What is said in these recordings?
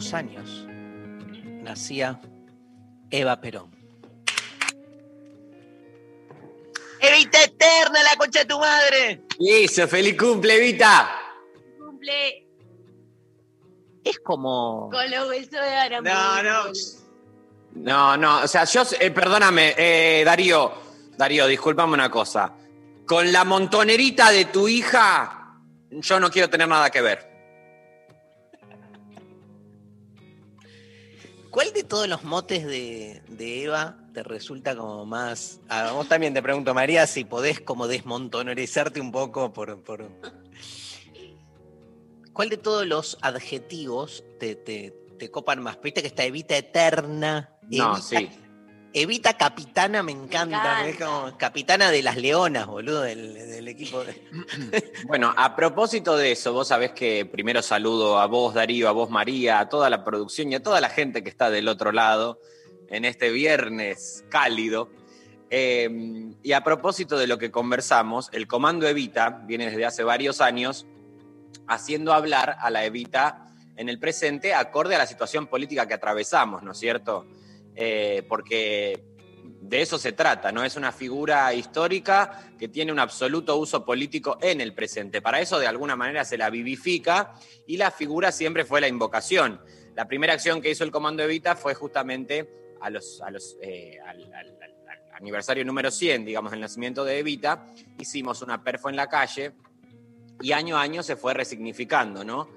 102 años nacía Eva Perón. ¡Evita eterna la concha de tu madre! Eso, feliz cumple, Evita. Cumple Es como. con los besos de Aramón. No, no. No, no, o sea, yo, eh, perdóname, eh, Darío, Darío, discúlpame una cosa. Con la montonerita de tu hija, yo no quiero tener nada que ver. ¿Cuál de todos los motes de, de Eva te resulta como más. A vos también te pregunto, María, si podés como desmontonerizarte un poco por. por... ¿Cuál de todos los adjetivos te, te, te copan más? Viste que está Evita Eterna. No, Evita, sí. Evita Capitana me encanta. Me Es como capitana de las leonas, boludo, del, del equipo. De... Bueno, a propósito de eso, vos sabés que primero saludo a vos, Darío, a vos, María, a toda la producción y a toda la gente que está del otro lado en este viernes cálido. Eh, y a propósito de lo que conversamos, el Comando Evita viene desde hace varios años haciendo hablar a la Evita en el presente acorde a la situación política que atravesamos, ¿no es cierto? Eh, porque de eso se trata, ¿no? Es una figura histórica que tiene un absoluto uso político en el presente. Para eso, de alguna manera, se la vivifica y la figura siempre fue la invocación. La primera acción que hizo el Comando Evita fue justamente a los, a los, eh, al, al- al- aniversario número 100, digamos, del nacimiento de Evita. Hicimos una perfo en la calle y año a año se fue resignificando, ¿no?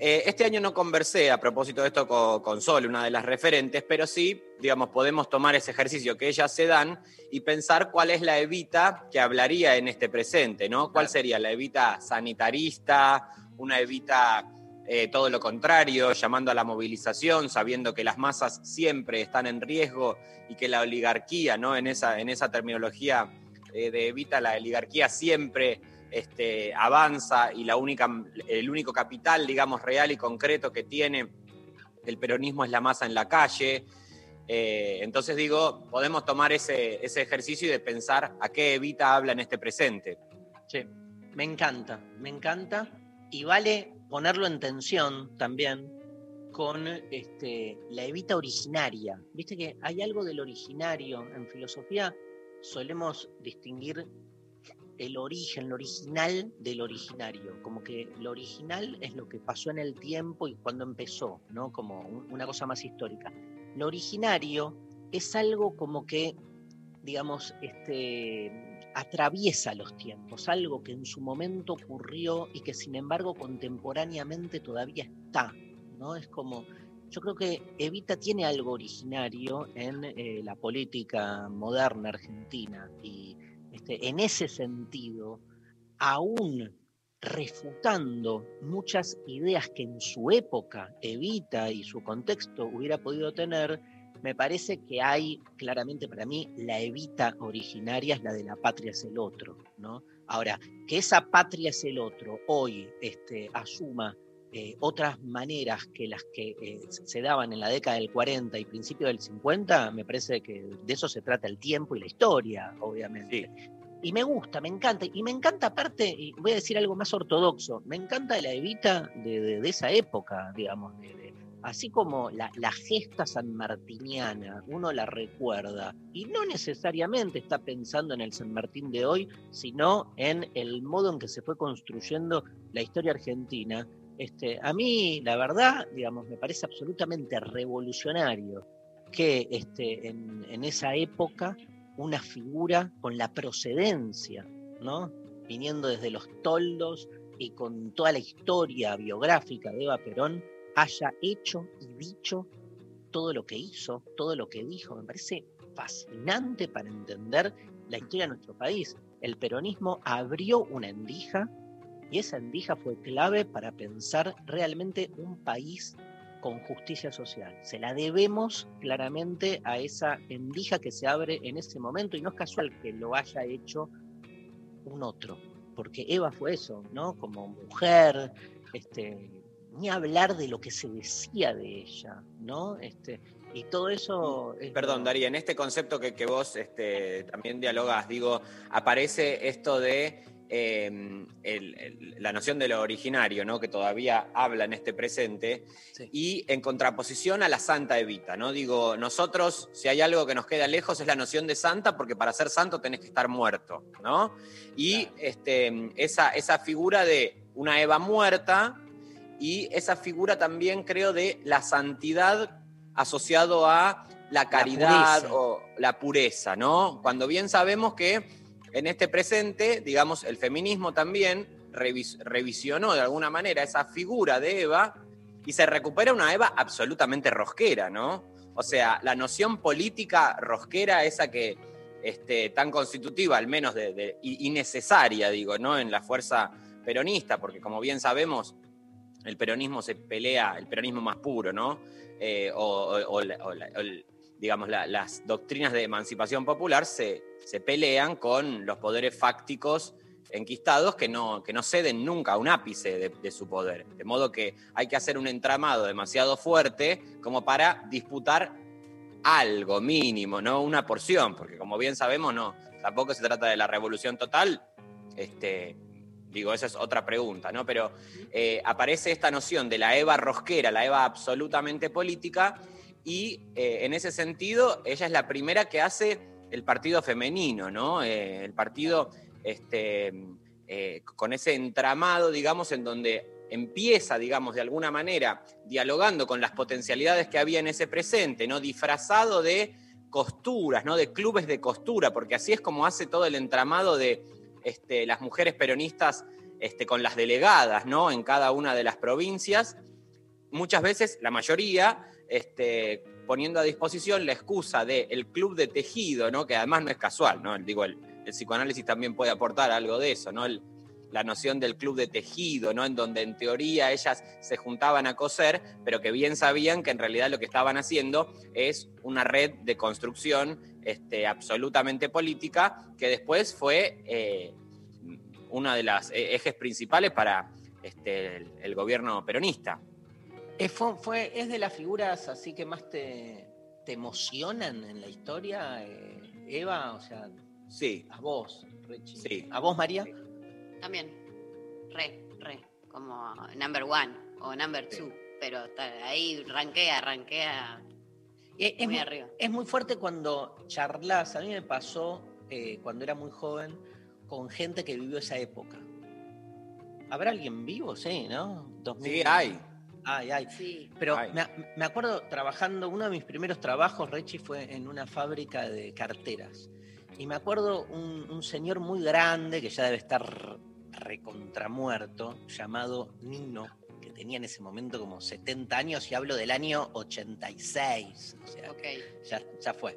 Eh, este año no conversé a propósito de esto con, con Sol, una de las referentes, pero sí, digamos, podemos tomar ese ejercicio que ellas se dan y pensar cuál es la Evita que hablaría en este presente, ¿no? ¿Cuál sería la Evita sanitarista, una Evita eh, todo lo contrario, llamando a la movilización, sabiendo que las masas siempre están en riesgo y que la oligarquía, ¿no? En esa, en esa terminología eh, de Evita, la oligarquía siempre este, avanza y la única, el único capital, digamos, real y concreto que tiene el peronismo es la masa en la calle. Eh, entonces digo, podemos tomar ese, ese ejercicio y de pensar a qué Evita habla en este presente. Sí, me encanta, me encanta. Y vale ponerlo en tensión también con este, la evita originaria. Viste que hay algo del originario. En filosofía solemos distinguir el origen, lo original del originario. Como que lo original es lo que pasó en el tiempo y cuando empezó, ¿no? Como un- una cosa más histórica. Lo originario es algo como que, digamos, este, atraviesa los tiempos, algo que en su momento ocurrió y que sin embargo contemporáneamente todavía está, ¿no? Es como, yo creo que Evita tiene algo originario en eh, la política moderna argentina y este, en ese sentido, aún refutando muchas ideas que en su época Evita y su contexto hubiera podido tener, me parece que hay claramente para mí la evita originaria es la de la patria es el otro, ¿no? Ahora, que esa patria es el otro hoy este, asuma eh, otras maneras que las que eh, se daban en la década del 40 y principio del 50, me parece que de eso se trata el tiempo y la historia, obviamente. Y me gusta, me encanta. Y me encanta aparte, y voy a decir algo más ortodoxo, me encanta la Evita de, de- de esa época, digamos, de- así como la, la gesta sanmartiniana, uno la recuerda, y no necesariamente está pensando en el San Martín de hoy, sino en el modo en que se fue construyendo la historia argentina. Este, a mí, la verdad, digamos, me parece absolutamente revolucionario que este, en, esa época una figura con la procedencia, ¿no? Viniendo desde los toldos y con toda la historia biográfica de Eva Perón, haya hecho y dicho todo lo que hizo, todo lo que dijo. Me parece fascinante para entender la historia de nuestro país. El peronismo abrió una endija y esa endija fue clave para pensar realmente un país con justicia social. Se la debemos claramente a esa endija que se abre en ese momento y no es casual que lo haya hecho un otro, porque Eva fue eso, ¿no? Como mujer, este, ni hablar de lo que se decía de ella, ¿no? Este, y todo eso... es Perdón, Daría, en este concepto que, que vos este, también dialogas, digo, aparece esto de eh, el- el- la noción de lo originario, ¿no? Que todavía habla en este presente, Sí. y en contraposición a la Santa Evita, ¿no? Digo, nosotros, si hay algo que nos queda lejos, es la noción de santa, porque para ser santo tenés que estar muerto, ¿no? Y Claro. este, esa, esa figura de una Eva muerta, y esa figura también, creo, de la santidad asociado a la caridad o la pureza, ¿no? Cuando bien sabemos que en este presente, digamos, el feminismo también revis- revisionó de alguna manera esa figura de Eva y se recupera una Eva absolutamente rosquera, ¿no? O sea, la noción política rosquera, esa que este, tan constitutiva, al menos y, necesaria, digo, ¿no? En la fuerza peronista, porque como bien sabemos, el peronismo se pelea, el peronismo más puro, ¿no? Eh, o, digamos, la- las doctrinas de emancipación popular se, se pelean con los poderes fácticos enquistados que no, que no ceden nunca un ápice de, de su poder. De modo que hay que hacer un entramado demasiado fuerte como para disputar algo mínimo, no una porción, porque como bien sabemos, no, tampoco se trata de la revolución total. Este, digo, esa es otra pregunta, ¿no? Pero eh, aparece esta noción de la Eva rosquera, la Eva absolutamente política, y eh, en ese sentido, ella es la primera que hace el partido femenino, ¿no? Eh, el partido este, eh, con ese entramado, digamos, en donde empieza, digamos, de alguna manera, dialogando con las potencialidades que había en ese presente, ¿no? Disfrazado de costuras, ¿no? De clubes de costura, porque así es como hace todo el entramado de este, las mujeres peronistas este, con las delegadas, ¿no? En cada una de las provincias. Muchas veces, la mayoría, este, poniendo a disposición la excusa del club de tejido, ¿no? Que además no es casual, ¿no? Digo, el, el psicoanálisis también puede aportar algo de eso, ¿no? La noción del club de tejido, ¿no? En donde en teoría ellas se juntaban a coser, pero que bien sabían que en realidad lo que estaban haciendo es una red de construcción este, absolutamente política que después fue eh, uno de los ejes principales para este, el gobierno peronista. Es, fue, fue- es de las figuras así que más te, te emocionan en la historia, eh, Eva, o sea, Sí, a vos, Rechi. Sí. ¿A vos, María? También. Re, re. Como number one o number two. Pero ahí rankea, rankea Eh, Es, muy muy, arriba. es muy fuerte cuando charlas. A mí me pasó eh, cuando era muy joven con gente que vivió esa época. ¿Habrá alguien vivo? Sí, ¿no? 2000. sí hay. Ay, ay. Sí. Pero Ay. me, me acuerdo trabajando, uno de mis primeros trabajos, Rechi, fue en una fábrica de carteras. Y me acuerdo un, un señor muy grande, que ya debe estar recontramuerto, llamado Nino, que tenía en ese momento como 70 años, y hablo del año 86. O sea, Ok. ya, ya fue.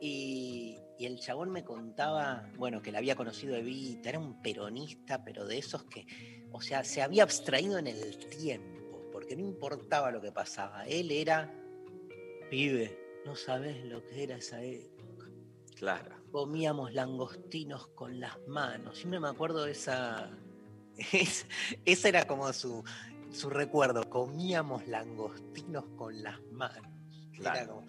Y, y el chabón me contaba, bueno, que la había conocido Evita, era un peronista, pero de esos que, o sea, se había abstraído en el tiempo, porque no importaba lo que pasaba. Él era pibe, no sabes lo que era esa época. Claro. Comíamos langostinos con las manos. Siempre me acuerdo de esa. es- ese era como su, su recuerdo. Comíamos langostinos con las manos. Claro. como-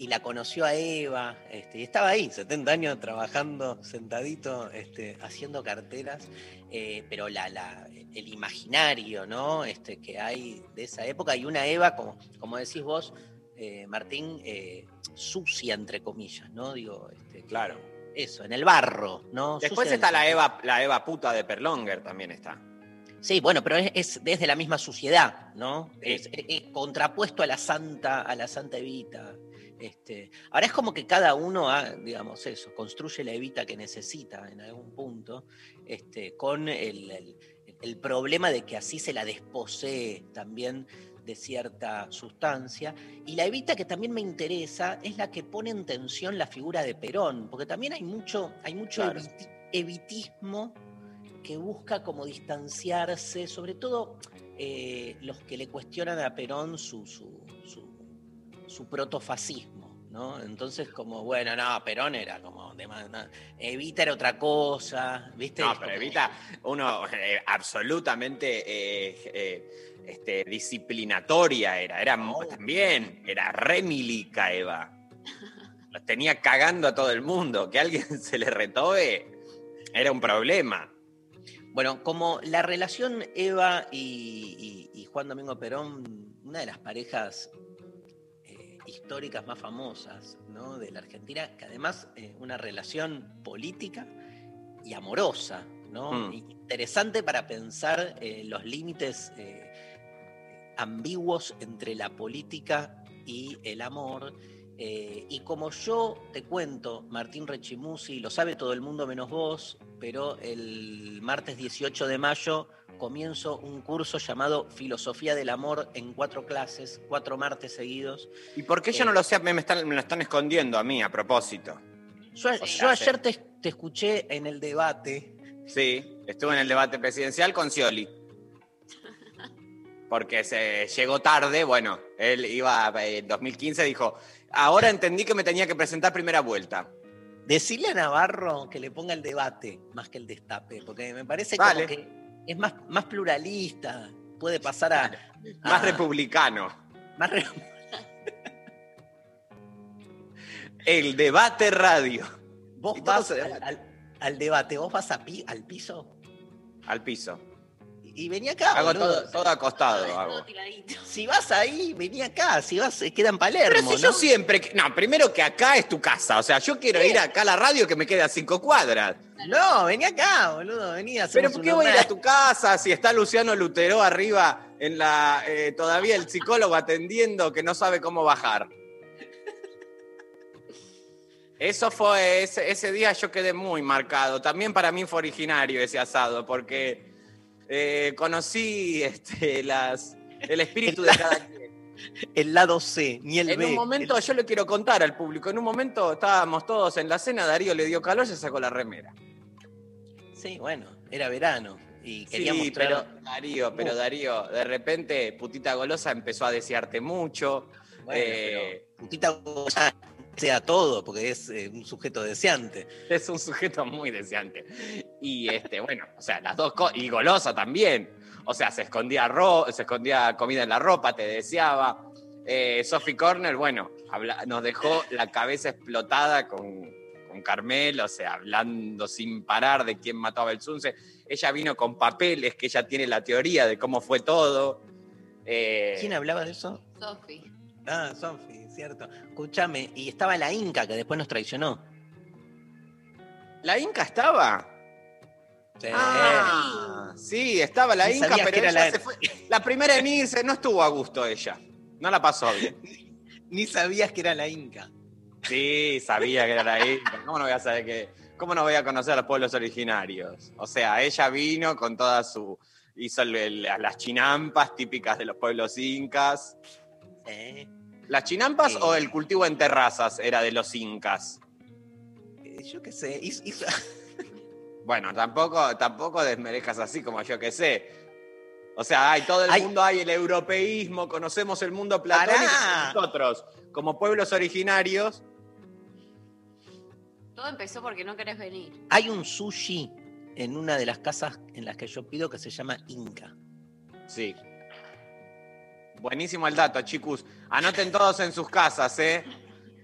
y la conoció a Eva, este, y estaba ahí, 70 años trabajando sentadito, este, haciendo carteras, eh, pero la, la- el imaginario ¿no? este, que hay de esa época, y una Eva, como, como decís vos, eh, Martín, eh, sucia, entre comillas, ¿no? Digo, este, Claro. Eso, en el barro, ¿no? Después Sucia está la Eva, la Eva puta de Perlonger, también está. Sí, bueno, pero es, es desde la misma suciedad, ¿no? Sí. Es, es- es contrapuesto a la santa, a la santa Evita. Este, ahora es como que cada uno, ha, digamos, eso, construye la evita que necesita en algún punto, este, con el, el- el problema de que así se la desposee también de cierta sustancia. Y la evita que también me interesa es la que pone en tensión la figura de Perón, porque también hay mucho, hay mucho Claro. evitismo que busca como distanciarse, sobre todo eh, los que le cuestionan a Perón su, su, su, su protofascismo. ¿No? Entonces, como, bueno, no, Perón era como, de más- no, Evita era otra cosa, ¿viste? No, pero Evita, uno eh, absolutamente eh, eh, este, disciplinatoria era, era también, era re milica Eva. Los tenía cagando a todo el mundo. Que alguien se le retobe era un problema. Bueno, como la relación Eva y, y- y Juan Domingo Perón, una de las parejas históricas más famosas ¿no? de la Argentina, que además eh, una relación política y amorosa, ¿no? Mm. Interesante para pensar eh, los límites eh, ambiguos entre la política y el amor. Eh, y como yo te cuento, Martín Rechimusi, lo sabe todo el mundo menos vos, pero el martes 18 de mayo comienzo un curso llamado Filosofía del Amor en cuatro clases, cuatro martes seguidos. ¿Y por qué yo Eh. no lo sé? Me, están, me lo están escondiendo a mí a propósito. Yo, O yo sea, ayer te, te escuché en el debate. Sí, estuve en el debate presidencial con Scioli. Porque se llegó tarde, bueno, él iba eh, en 2015, dijo, ahora entendí que me tenía que presentar primera vuelta. Decirle a Navarro que le ponga el debate más que el destape, porque me parece Vale. como que es más, más pluralista, puede pasar a... Más republicano. más re- El debate radio. vos vas al, debate. al- al debate, vos vas a pi- al piso Al piso. Y, y vení acá. Hago boludo. todo, todo acostado. Todo hago. tiradito. Si vas ahí, vení acá. Si vas, eh, queda en Palermo. Pero si yo ¿no? siempre. No, primero que acá es tu casa. O sea, yo quiero ir acá a la radio que me queda a cinco cuadras. No, vení acá, boludo. Vení a Pero ¿por qué voy a ir a tu casa si está Luciano Lutero arriba en la. eh, todavía el psicólogo atendiendo que no sabe cómo bajar? Eso fue, ese, ese día yo quedé muy marcado. También para mí fue originario ese asado, porque eh, conocí este, las, el espíritu de cada quien. El lado C, ni el En B. un momento, el- yo le quiero contar al público, en un momento estábamos todos en la cena, Darío le dio calor y se sacó la remera. Sí, bueno, era verano. Y quería sí, mostrar. pero Darío, pero Uh. Darío, de repente, putita golosa empezó a desearte mucho. Bueno, eh, pero putita ya sea todo, porque es eh, un sujeto deseante. Es un sujeto muy deseante. Y este, bueno, o sea, las dos cosas. Y golosa también. O sea, se escondía, ro se escondía comida en la ropa, te deseaba. Eh, Sophie Corner, bueno, habla- nos dejó la cabeza explotada con, con Carmel, o sea, hablando sin parar de quién mató a Belsunce. Ella vino con papeles, que ella tiene la teoría de cómo fue todo. Eh, ¿Quién hablaba de eso? Sofi. Ah, Sofi, cierto. Escúchame, y estaba la Inca que después nos traicionó. ¿La Inca estaba? Sí. Ah, sí, estaba la Inca, pero ella la- se fue. La primera en irse no estuvo a gusto ella. No la pasó bien. Ni sabías que era la Inca. Sí, sabía que era la Inca. ¿Cómo no voy a saber que.? ¿Cómo no voy a conocer a los pueblos originarios? O sea, ella vino con toda su. hizo el- el- las chinampas típicas de los pueblos incas. Sí. ¿Las chinampas o el cultivo en terrazas era de los incas? Eh, Yo qué sé. hizo- hizo- Bueno, tampoco, tampoco desmerezcas así como yo que sé. O sea, hay todo el Hay- mundo, hay el europeísmo, conocemos el mundo platónico. Nosotros, como pueblos originarios, Todo empezó porque no querés venir. Hay un sushi en una de las casas en las que yo pido que se llama Inca. sí. Buenísimo el dato, chicos. Anoten todos en sus casas, ¿eh?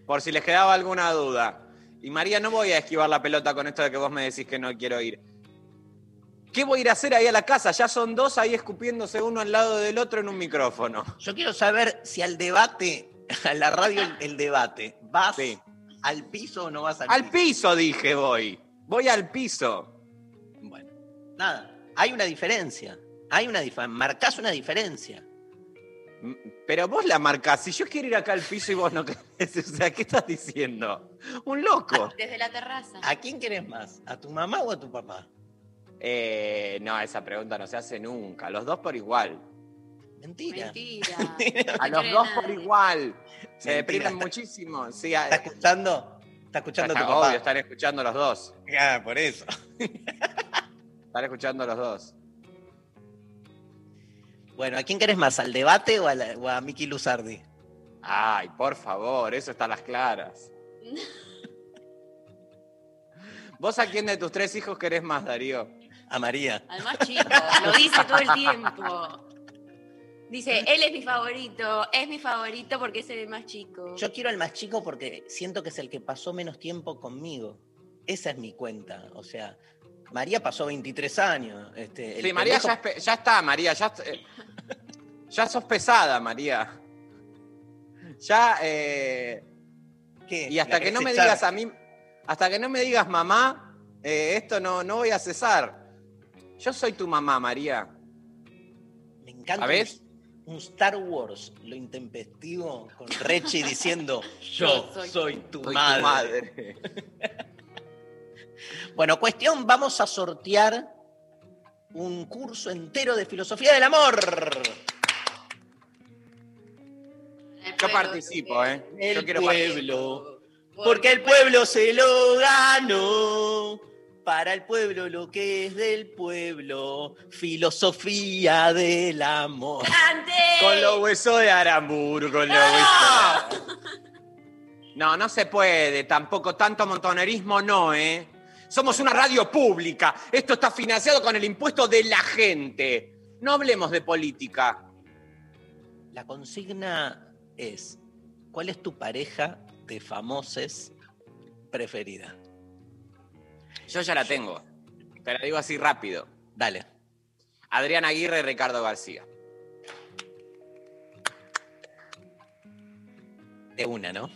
Por si les quedaba alguna duda. Y María, no voy a esquivar la pelota con esto de que vos me decís que no quiero ir. ¿Qué voy a ir a hacer ahí a la casa? Ya son dos ahí escupiéndose uno al lado del otro en un micrófono. Yo quiero saber si al debate, a la radio el, el debate, ¿vas Sí. al piso o no vas al, Al piso dije voy. Voy al piso. Bueno, nada, hay una diferencia. Hay una diferencia. Marcás una diferencia. Pero vos la marcás. Si yo quiero ir acá al piso y vos no querés, o sea, ¿qué estás diciendo? Un loco. Desde la terraza. ¿A quién querés más? ¿A tu mamá o a tu papá? Eh, no, esa pregunta no se hace nunca. Los dos por igual. Mentira. Mentira. A los dos por igual. Se deprimen muchísimo. Sí, a- ¿Está escuchando? ¿Está escuchando a tu papá? obvio, están escuchando los dos. Ah, por eso. Están escuchando los dos. Bueno, ¿a quién querés más? ¿Al debate o a, la- o a Miki Luzardi? Ay, por favor, eso está a las claras. ¿Vos a quién de tus tres hijos querés más, Darío? A María. Al más chico, lo dice todo el tiempo. Dice, él es mi favorito, es mi favorito porque es el más chico. Yo quiero al más chico porque siento que es el que pasó menos tiempo conmigo. Esa es mi cuenta. O sea, María pasó 23 años. Este, Sí, María ya, es pe- ya está, María. Ya, eh, ya sos pesada, María. Ya, eh, ¿Qué? y hasta ¿La que no me echar? digas a mí, hasta que no me digas mamá, eh, esto no, no voy a cesar. Yo soy tu mamá, María. Me encanta un, Star Wars, lo intempestivo, con Rechi diciendo, yo soy- soy, tu, Soy madre. tu madre. Bueno, cuestión, vamos a sortear un curso entero de filosofía del amor. El Yo participo, ¿eh? El Yo quiero pueblo. Porque el pueblo se lo ganó. Para el pueblo lo que es del pueblo. Filosofía del amor. ¡Grande! Con los huesos de Aramburu, con los huesos. No, no se puede, tampoco tanto montonerismo no, ¿eh? Somos una radio pública. Esto está financiado con el impuesto de la gente. No hablemos de política. La consigna es: ¿cuál es tu pareja de famoses preferida? Yo ya la tengo. Te la digo así rápido. Dale. Adrián Aguirre y Ricardo García. De una, ¿no?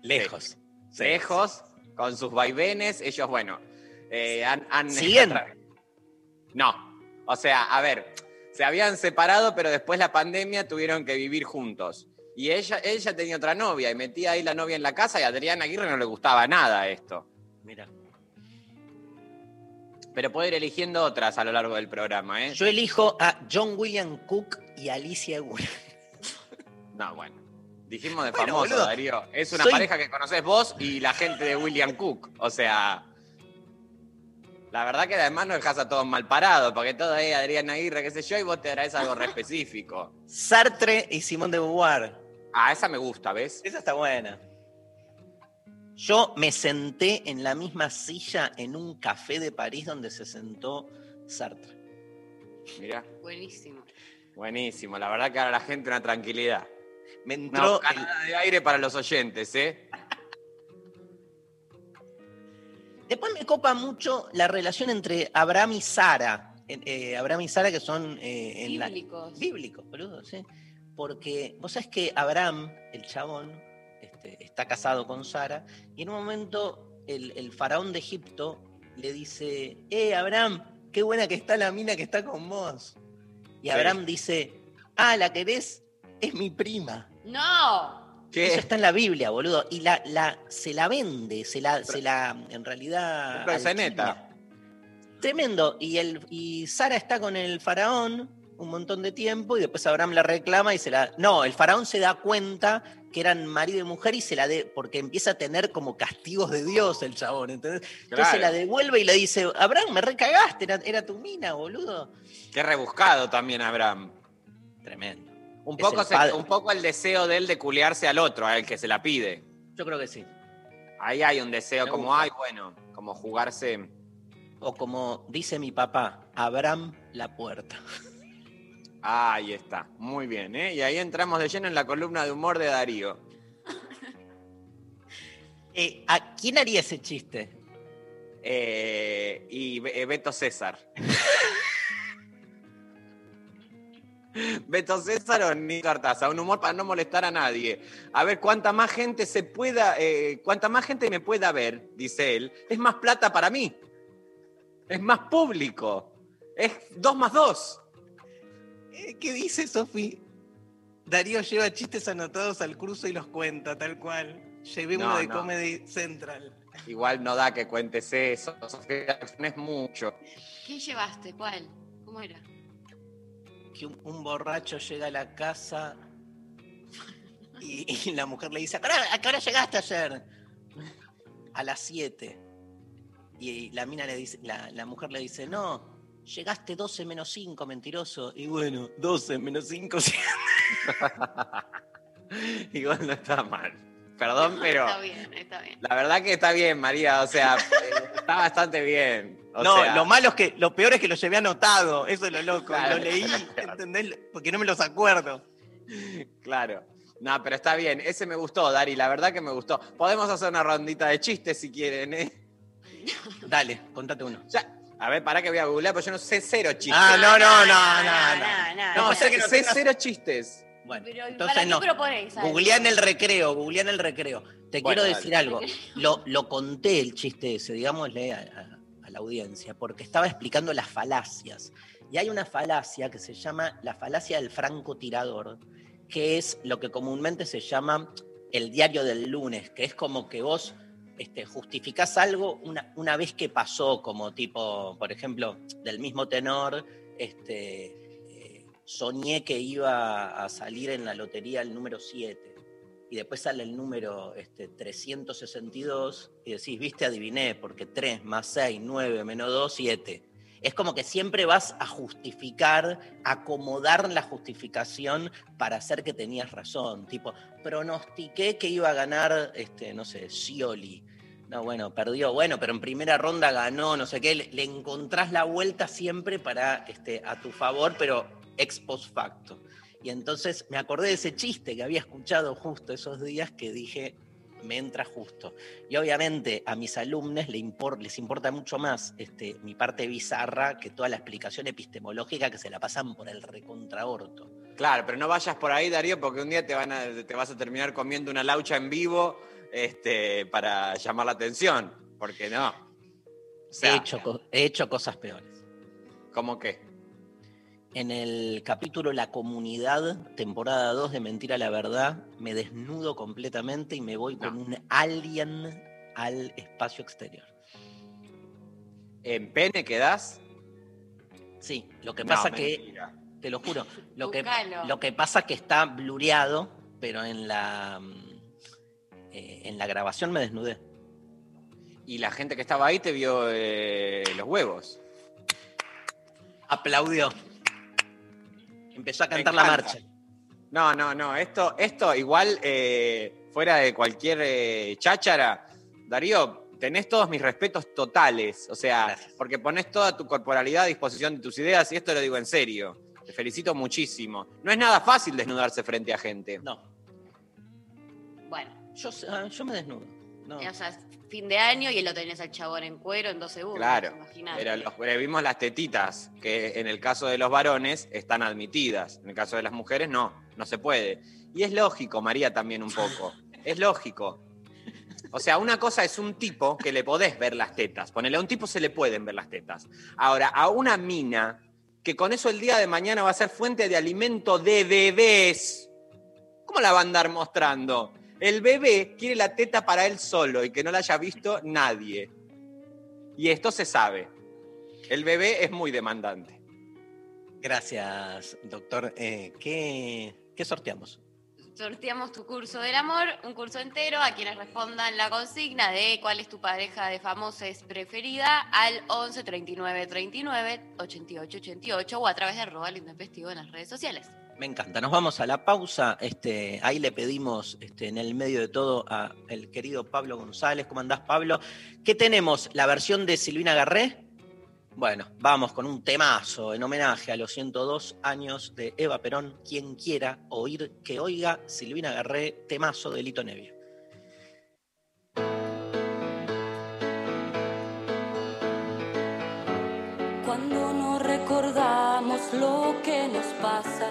Lejos. Sí. Lejos, con sus vaivenes, ellos, bueno, eh, han... han- ¿Siguen? No. O sea, a ver, se habían separado, pero después la pandemia tuvieron que vivir juntos. Y ella, ella tenía otra novia y metía ahí la novia en la casa y a Adrián Aguirre no le gustaba nada esto. Mira. Pero puede ir eligiendo otras a lo largo del programa, ¿eh? Yo elijo a John William Cook y Alicia Gura. No, bueno. Dijimos de Bueno, famoso, boludo. Darío. Es una Soy- pareja que conoces vos y la gente de William Cook. O sea. La verdad que además no dejas a todos mal parados, porque todo es Adrián Aguirre, qué sé yo, y vos te traes algo re específico. Sartre y Simón de Beauvoir. Ah, esa me gusta, ¿ves? Esa está buena. Yo me senté en la misma silla en un café de París donde se sentó Sartre. Mirá, Buenísimo. buenísimo. La verdad que ahora la gente una tranquilidad. Me Una entró. el- bocanada de aire para los oyentes, ¿eh? Después me copa mucho la relación entre Abraham y Sara. Eh, Abraham y Sara que son eh, en la- Bíblicos. bíblicos, boludo, sí. Porque vos sabés que Abraham, el chabón, este, está casado con Sara, y en un momento el, el faraón de Egipto le dice, eh, Abraham, qué buena que está la mina que está con vos. Y Sí. Abraham dice, ah, la querés, es mi prima. ¡No! ¿Qué? Eso está en la Biblia, boludo. Y la, la, se la vende, se la, se la en realidad. Alquila. Tremendo. Y, el, y Sara está con el faraón un montón de tiempo y después Abraham la reclama y se la. No, el faraón se da cuenta que eran marido y mujer y se la de. porque empieza a tener como castigos de Dios el chabón. ¿entendés? Entonces se la devuelve y le dice, Abraham, me recagaste, era, era tu mina, boludo. Qué rebuscado también, Abraham. Tremendo. Un Es poco, el se- un poco el deseo de él de culiarse al otro, al que se la pide. Yo creo que sí. Ahí hay un deseo Me como, gusta. ay, bueno, como jugarse. O como dice mi papá, Abraham la puerta. Ahí está, muy bien, ¿eh? Y ahí entramos de lleno en la columna de humor de Darío. Eh, ¿A quién haría ese chiste? Eh, y eh, Beto César. Beto César o Nico Artaza, un humor para no molestar a nadie. A ver, cuánta más gente se pueda, eh, cuánta más gente me pueda ver, dice él, es más plata para mí. Es más público. Es dos más dos. Eh, ¿Qué dice Sofi? Darío lleva chistes anotados al curso y los cuenta, tal cual. Llevé No, uno de no. Comedy Central. Igual no da que cuentes eso, Sofía, no es mucho. ¿Qué llevaste? ¿Cuál? ¿Cómo era? Que un, un borracho llega a la casa y, y la mujer le dice, ¿A qué, hora, llegaste ayer? A las 7. Y la mina le dice, la, la mujer le dice, no, llegaste 12 menos 5, mentiroso. Y bueno, 12 menos 5. Igual no está mal. Perdón, pero Está bien, está bien. la verdad que está bien, María. O sea, eh, está bastante bien. O no, sea, lo malo es que, lo peor es que lo llevé anotado, eso es lo loco. Claro, lo leí, claro. ¿entendés? Porque no me los acuerdo. Claro. No, pero está bien. Ese me gustó, Dari. La verdad que me gustó. Podemos hacer una rondita de chistes si quieren, ¿eh? Dale, contate uno. Ya. A ver, para que voy a googlear, porque yo no sé cero chistes. Ah, no, no, no, no, no. no, No, No, o o sea sea que sé cero chistes. Bueno, Pero ¿para entonces qué no. proponéis? Googleá en el recreo, googleá en el recreo. Te Bueno, quiero dale. decir algo. Lo, lo conté el chiste ese, digámosle a- a audiencia, porque estaba explicando las falacias. Y hay una falacia que se llama la falacia del francotirador, que es lo que comúnmente se llama el diario del lunes, que es como que vos este, justificás algo una, una vez que pasó, como tipo, por ejemplo, del mismo tenor, este, eh, soñé que iba a salir en la lotería el número 7 y después sale el número este, 362 y decís, viste, adiviné, porque 3 más 6, 9 menos 2, 7. Es como que siempre vas a justificar, acomodar la justificación para hacer que tenías razón. Tipo, pronostiqué que iba a ganar, este, no sé, Scioli. No, bueno, perdió. Bueno, pero en primera ronda ganó, no sé qué. Le, le encontrás la vuelta siempre para este, a tu favor, pero ex post facto. Y entonces me acordé de ese chiste que había escuchado justo esos días que dije, me entra justo. Y obviamente a mis alumnos les importa mucho más este, mi parte bizarra que toda la explicación epistemológica que se la pasan por el recontraorto. Claro, pero no vayas por ahí, Darío, porque un día te, van a, te vas a terminar comiendo una laucha en vivo este, para llamar la atención. Porque no. O sea, he, hecho, he hecho cosas peores. ¿Cómo qué? En el capítulo La Comunidad, temporada 2 de Mentira la Verdad, me desnudo completamente y me voy con No. un alien al espacio exterior. ¿En pene quedás? Sí, lo que No, pasa que, mentira. te lo juro, lo que, lo que pasa que está blureado, pero en la, eh, en la grabación me desnudé. Y la gente que estaba ahí te vio eh, los huevos. Aplaudió. Empezó a cantar la marcha. No, no, no. Esto, esto igual, eh, fuera de cualquier eh, cháchara, Darío, tenés todos mis respetos totales. O sea, Gracias. porque pones toda tu corporalidad a disposición de tus ideas, y esto lo digo en serio. Te felicito muchísimo. No es nada fácil desnudarse frente a gente. No, Bueno, yo, ah, yo me desnudo. No. o sea, fin de año y lo tenés al chabón en cuero en dos segundos. Claro, Imaginate. Pero los, pero vimos las tetitas, que en el caso de los varones están admitidas. En el caso de las mujeres no, no se puede. Y es lógico, María, también un poco. Es lógico. O sea, una cosa es un tipo que le podés ver las tetas. Ponele, a un tipo se le pueden ver las tetas. Ahora, a una mina que con eso el día de mañana va a ser fuente de alimento de bebés. ¿Cómo la va a andar mostrando? El bebé quiere la teta para él solo y que no la haya visto nadie. Y esto se sabe. El bebé es muy demandante. Gracias, doctor. Eh, ¿qué, ¿Qué sorteamos? Sorteamos tu curso del amor, un curso entero a quienes respondan la consigna de cuál es tu pareja de famosos preferida al 11 39 39 88 88 o a través de arroba intempestivo en las redes sociales. Me encanta. Nos vamos a la pausa. Este, ahí le pedimos este, en el medio de todo a el querido Pablo González. ¿Cómo andás, Pablo? ¿Qué tenemos? ¿La versión de Silvina Garré? Bueno, vamos con un temazo en homenaje a los 102 años de Eva Perón. Quien quiera oír, que oiga Silvina Garré, temazo de Lito Nevia. Cuando no recordamos lo que nos pasa,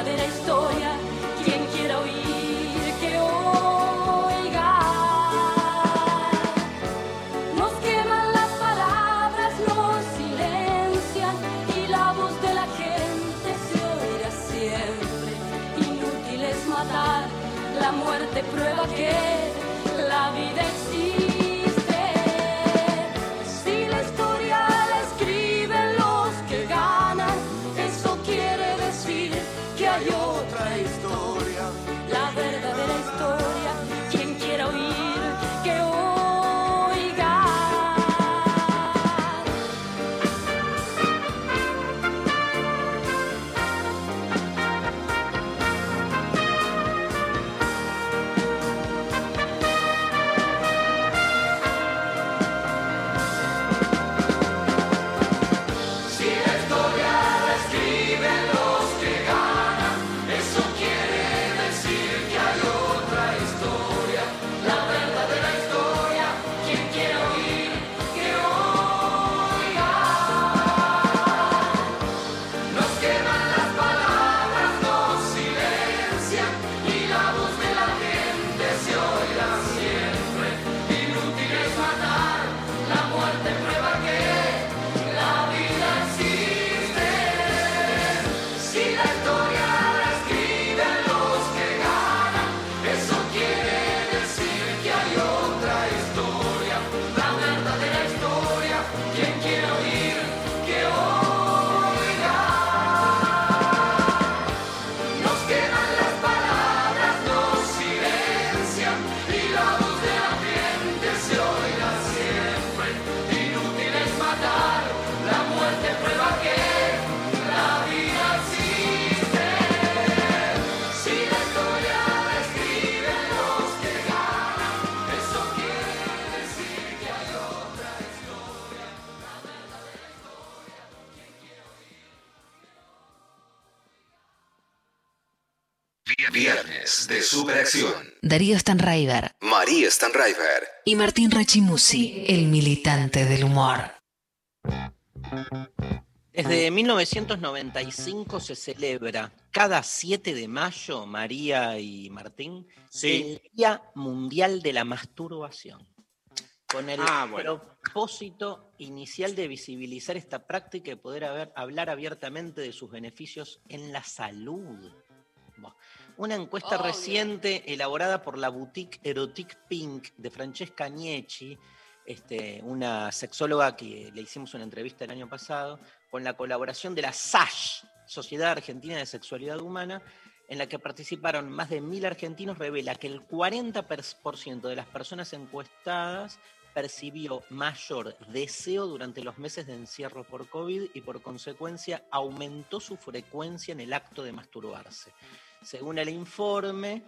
la verdadera historia. Superacción. Darío Stanraiver María Stanraiver. y Martín Rachimusi, el militante del humor. Desde 1995 se celebra cada 7 de mayo, María y Martín, Sí. el Día Mundial de la Masturbación. Con el Ah, bueno. propósito inicial de visibilizar esta práctica y poder haber- hablar abiertamente de sus beneficios en la salud. Una encuesta reciente elaborada por la boutique Erotic Pink de Francesca Niecci, este, una sexóloga que le hicimos una entrevista el año pasado, con la colaboración de la SASH, Sociedad Argentina de Sexualidad Humana, en la que participaron más de mil argentinos, revela que el 40% de las personas encuestadas percibió mayor deseo durante los meses de encierro por COVID y por consecuencia aumentó su frecuencia en el acto de masturbarse. Según el informe,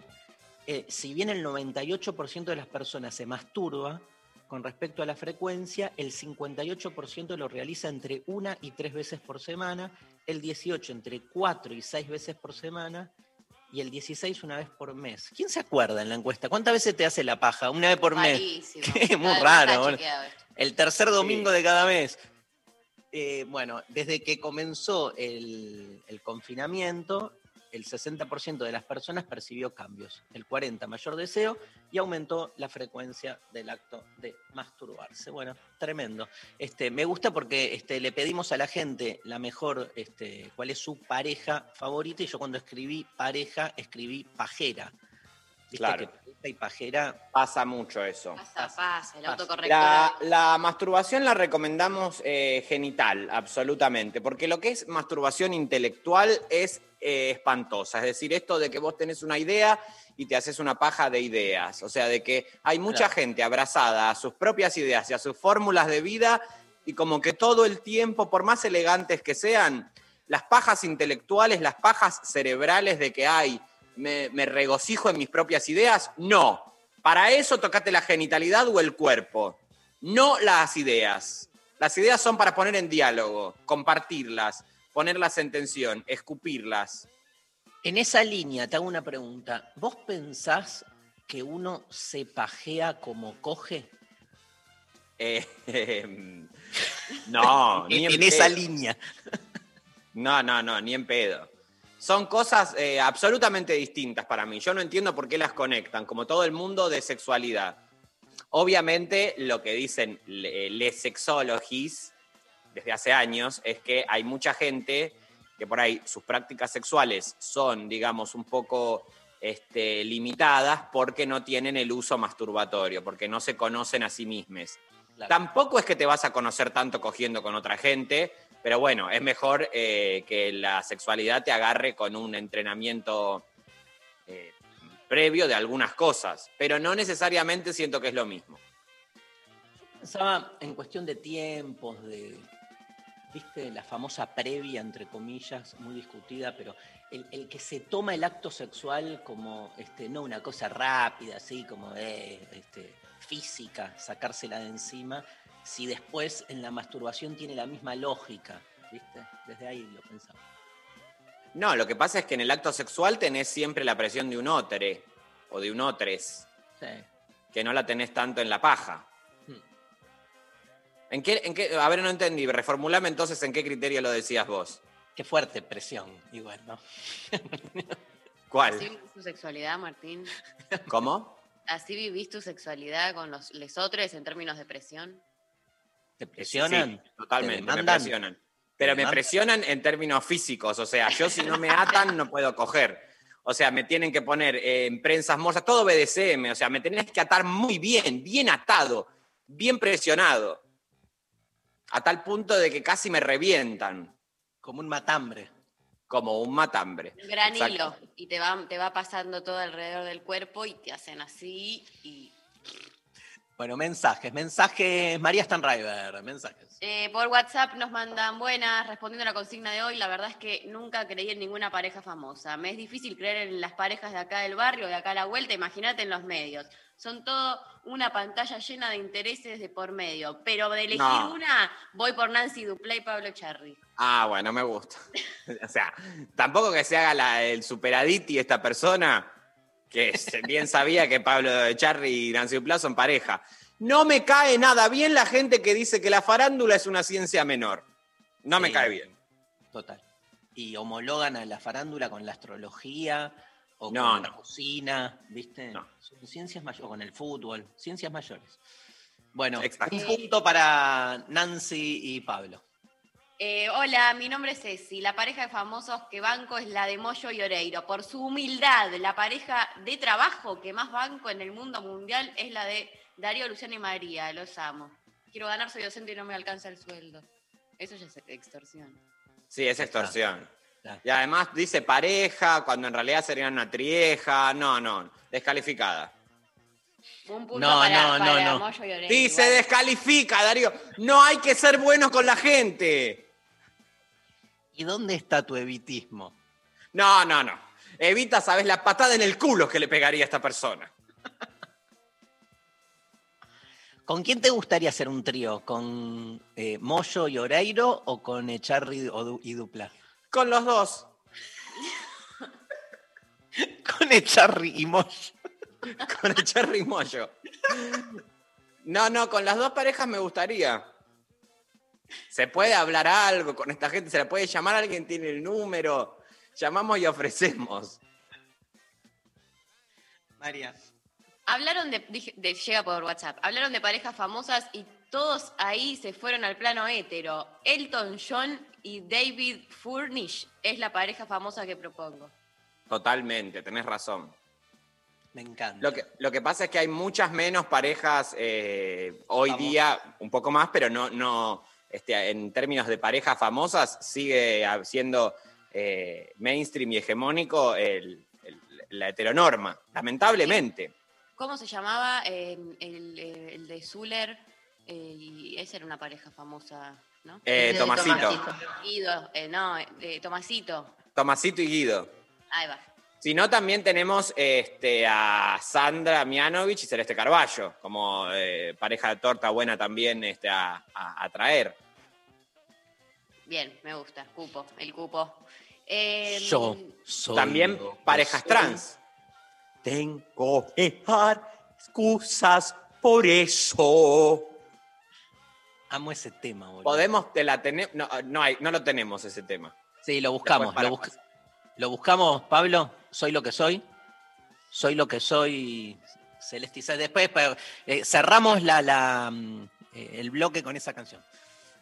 eh, si bien el 98% de las personas se masturba, con respecto a la frecuencia, el 58% lo realiza entre una y tres veces por semana, el 18% entre cuatro y seis veces por semana y el 16 una vez por mes. ¿Quién se acuerda en la encuesta? ¿Cuántas veces te hace la paja? Una vez por mes. Rarísimo. Qué muy raro. El tercer domingo de cada mes. Eh, bueno, desde que comenzó el, el confinamiento, el 60% de las personas percibió cambios, el 40% mayor deseo y aumentó la frecuencia del acto de masturbarse. Bueno, tremendo. Este, me gusta porque este, le pedimos a la gente la mejor, este, cuál es su pareja favorita y yo cuando escribí pareja escribí pajera. ¿Viste Claro. que y pajera. Pasa mucho eso. Pasa, pasa, el autocorrector. La, la masturbación la recomendamos eh, genital, absolutamente, porque lo que es masturbación intelectual es eh, espantosa. Es decir, esto de que vos tenés una idea y te haces una paja de ideas. O sea, de que hay mucha Claro. gente abrazada a sus propias ideas y a sus fórmulas de vida y como que todo el tiempo, por más elegantes que sean, las pajas intelectuales, las pajas cerebrales de que hay, me, me regocijo en mis propias ideas, no. Para eso tocate la genitalidad o el cuerpo, no las ideas. Las ideas son para poner en diálogo, compartirlas, ponerlas en tensión, escupirlas. En esa línea te hago una pregunta. ¿Vos pensás que uno se pajea como coge? Eh, em, no, ni en, en esa línea. No, no, no, ni en pedo. Son cosas eh, absolutamente distintas para mí. Yo no entiendo por qué las conectan, como todo el mundo de sexualidad. Obviamente, lo que dicen le- les sexologies desde hace años es que hay mucha gente que por ahí sus prácticas sexuales son, digamos, un poco este, limitadas porque no tienen el uso masturbatorio, porque no se conocen a sí. Claro. Tampoco es que te vas a conocer tanto cogiendo con otra gente, pero bueno, es mejor eh, que la sexualidad te agarre con un entrenamiento eh, previo de algunas cosas, pero no necesariamente siento que es lo mismo. Pensaba en cuestión de tiempos, de, viste, la famosa previa, entre comillas, muy discutida, pero el, el que se toma el acto sexual como, este, no una cosa rápida, así como de, este, física, sacársela de encima, si después en la masturbación tiene la misma lógica, viste, desde ahí lo pensaba. No, lo que pasa es que en el acto sexual tenés siempre la presión de un otre o de un otres, Sí. que no la tenés tanto en la paja. Hmm. ¿En qué, en qué, a ver, no entendí. Reformulame entonces en qué criterio lo decías vos. Qué fuerte presión, igual, ¿no? ¿Así ¿Cuál? vivís tu sexualidad, Martín? ¿Cómo? ¿Así vivís tu sexualidad con los lesotres en términos de presión? ¿Te presionan? Sí, totalmente, ¿Te me presionan. Pero me presionan en términos físicos, o sea, yo si no me atan no puedo coger. O sea, me tienen que poner eh, en prensas morsas, todo BDSM, o sea, me tenés que atar muy bien, bien atado, bien presionado. A tal punto de que casi me revientan, Como un matambre. como un matambre. Un gran Exacto. hilo. Y te va, te va pasando todo alrededor del cuerpo y te hacen así. Y Bueno, mensajes, mensajes, María Stanriver, mensajes. Eh, por WhatsApp nos mandan buenas, respondiendo a la consigna de hoy, la verdad es que nunca creí en ninguna pareja famosa. Me es difícil creer en las parejas de acá del barrio, de acá a la vuelta, imagínate en los medios. Son todo una pantalla llena de intereses de por medio, pero de elegir No. una, voy por Nancy Duplay y Pablo Charri. Ah, bueno, me gusta. o sea, tampoco que se haga la- el superaditi esta persona, que bien sabía que Pablo Charri y Nancy Duplá son pareja. No me cae nada bien la gente que dice que la farándula es una ciencia menor. No me cae bien. Total. Y homologan a la farándula con la astrología o No, con la no. cocina, ¿viste? No. Son ciencias mayores, o con el fútbol, ciencias mayores. Bueno, Exacto. un punto para Nancy y Pablo. Eh, hola, mi nombre es Ceci. La pareja de famosos que banco es la de Moyo y Oreiro. Por su humildad, la pareja de trabajo que más banco en el mundo mundial es la de Darío, Luciano y María. Los amo. Quiero ganar, soy docente y no me alcanza el sueldo. Eso ya es extorsión. Sí, es extorsión. Y además dice pareja, cuando en realidad sería una trieja. No, no, descalificada. Un punto No, para, no, no, para no. Y Oreiro. Sí, se descalifica, Darío. No hay que ser buenos con la gente. ¿Y dónde está tu evitismo? No, no, no. Evita, sabes, la patada en el culo que le pegaría a esta persona. ¿Con quién te gustaría hacer un trío? ¿Con eh, Moyo y Oreiro o con Echarri y Dupla? Con los dos. Con Echarri y Moyo. Con el Cherry Moyo. No, no, con las dos parejas me gustaría. Se puede hablar algo con esta gente, se la puede llamar, alguien tiene el número. Llamamos y ofrecemos. María. Hablaron de, llega por WhatsApp, hablaron de parejas famosas y todos ahí se fueron al plano hétero. Elton John y David Furnish es la pareja famosa que propongo. Totalmente, tenés razón. Me encanta. Lo que, lo que pasa es que hay muchas menos parejas eh, hoy día, un poco más, pero no, no este, en términos de parejas famosas, sigue siendo eh, mainstream y hegemónico el- el- la heteronorma, lamentablemente. ¿Cómo se llamaba eh, el, eh, el de Zuller? Eh, y esa era una pareja famosa, ¿no? Eh, Tomasito. Tomasito. Guido, eh, no, eh, Tomasito. Tomasito y Guido. Ahí va. Si no, también tenemos este, a Sandra Mianovich y Celeste Carballo, como eh, pareja de torta buena también este, a, a- a traer. Bien, me gusta. Cupo, el cupo. Eh, Yo soy. También parejas soy. trans. Tengo que dar excusas por eso. Amo ese tema, boludo. Podemos, te la tene- no, no, hay, no lo tenemos ese tema. Sí, lo buscamos. Lo, busca- lo buscamos, Pablo. Soy lo que soy. Soy lo que soy. Sa- Después eh, cerramos la, la, mm, eh, el bloque con esa canción.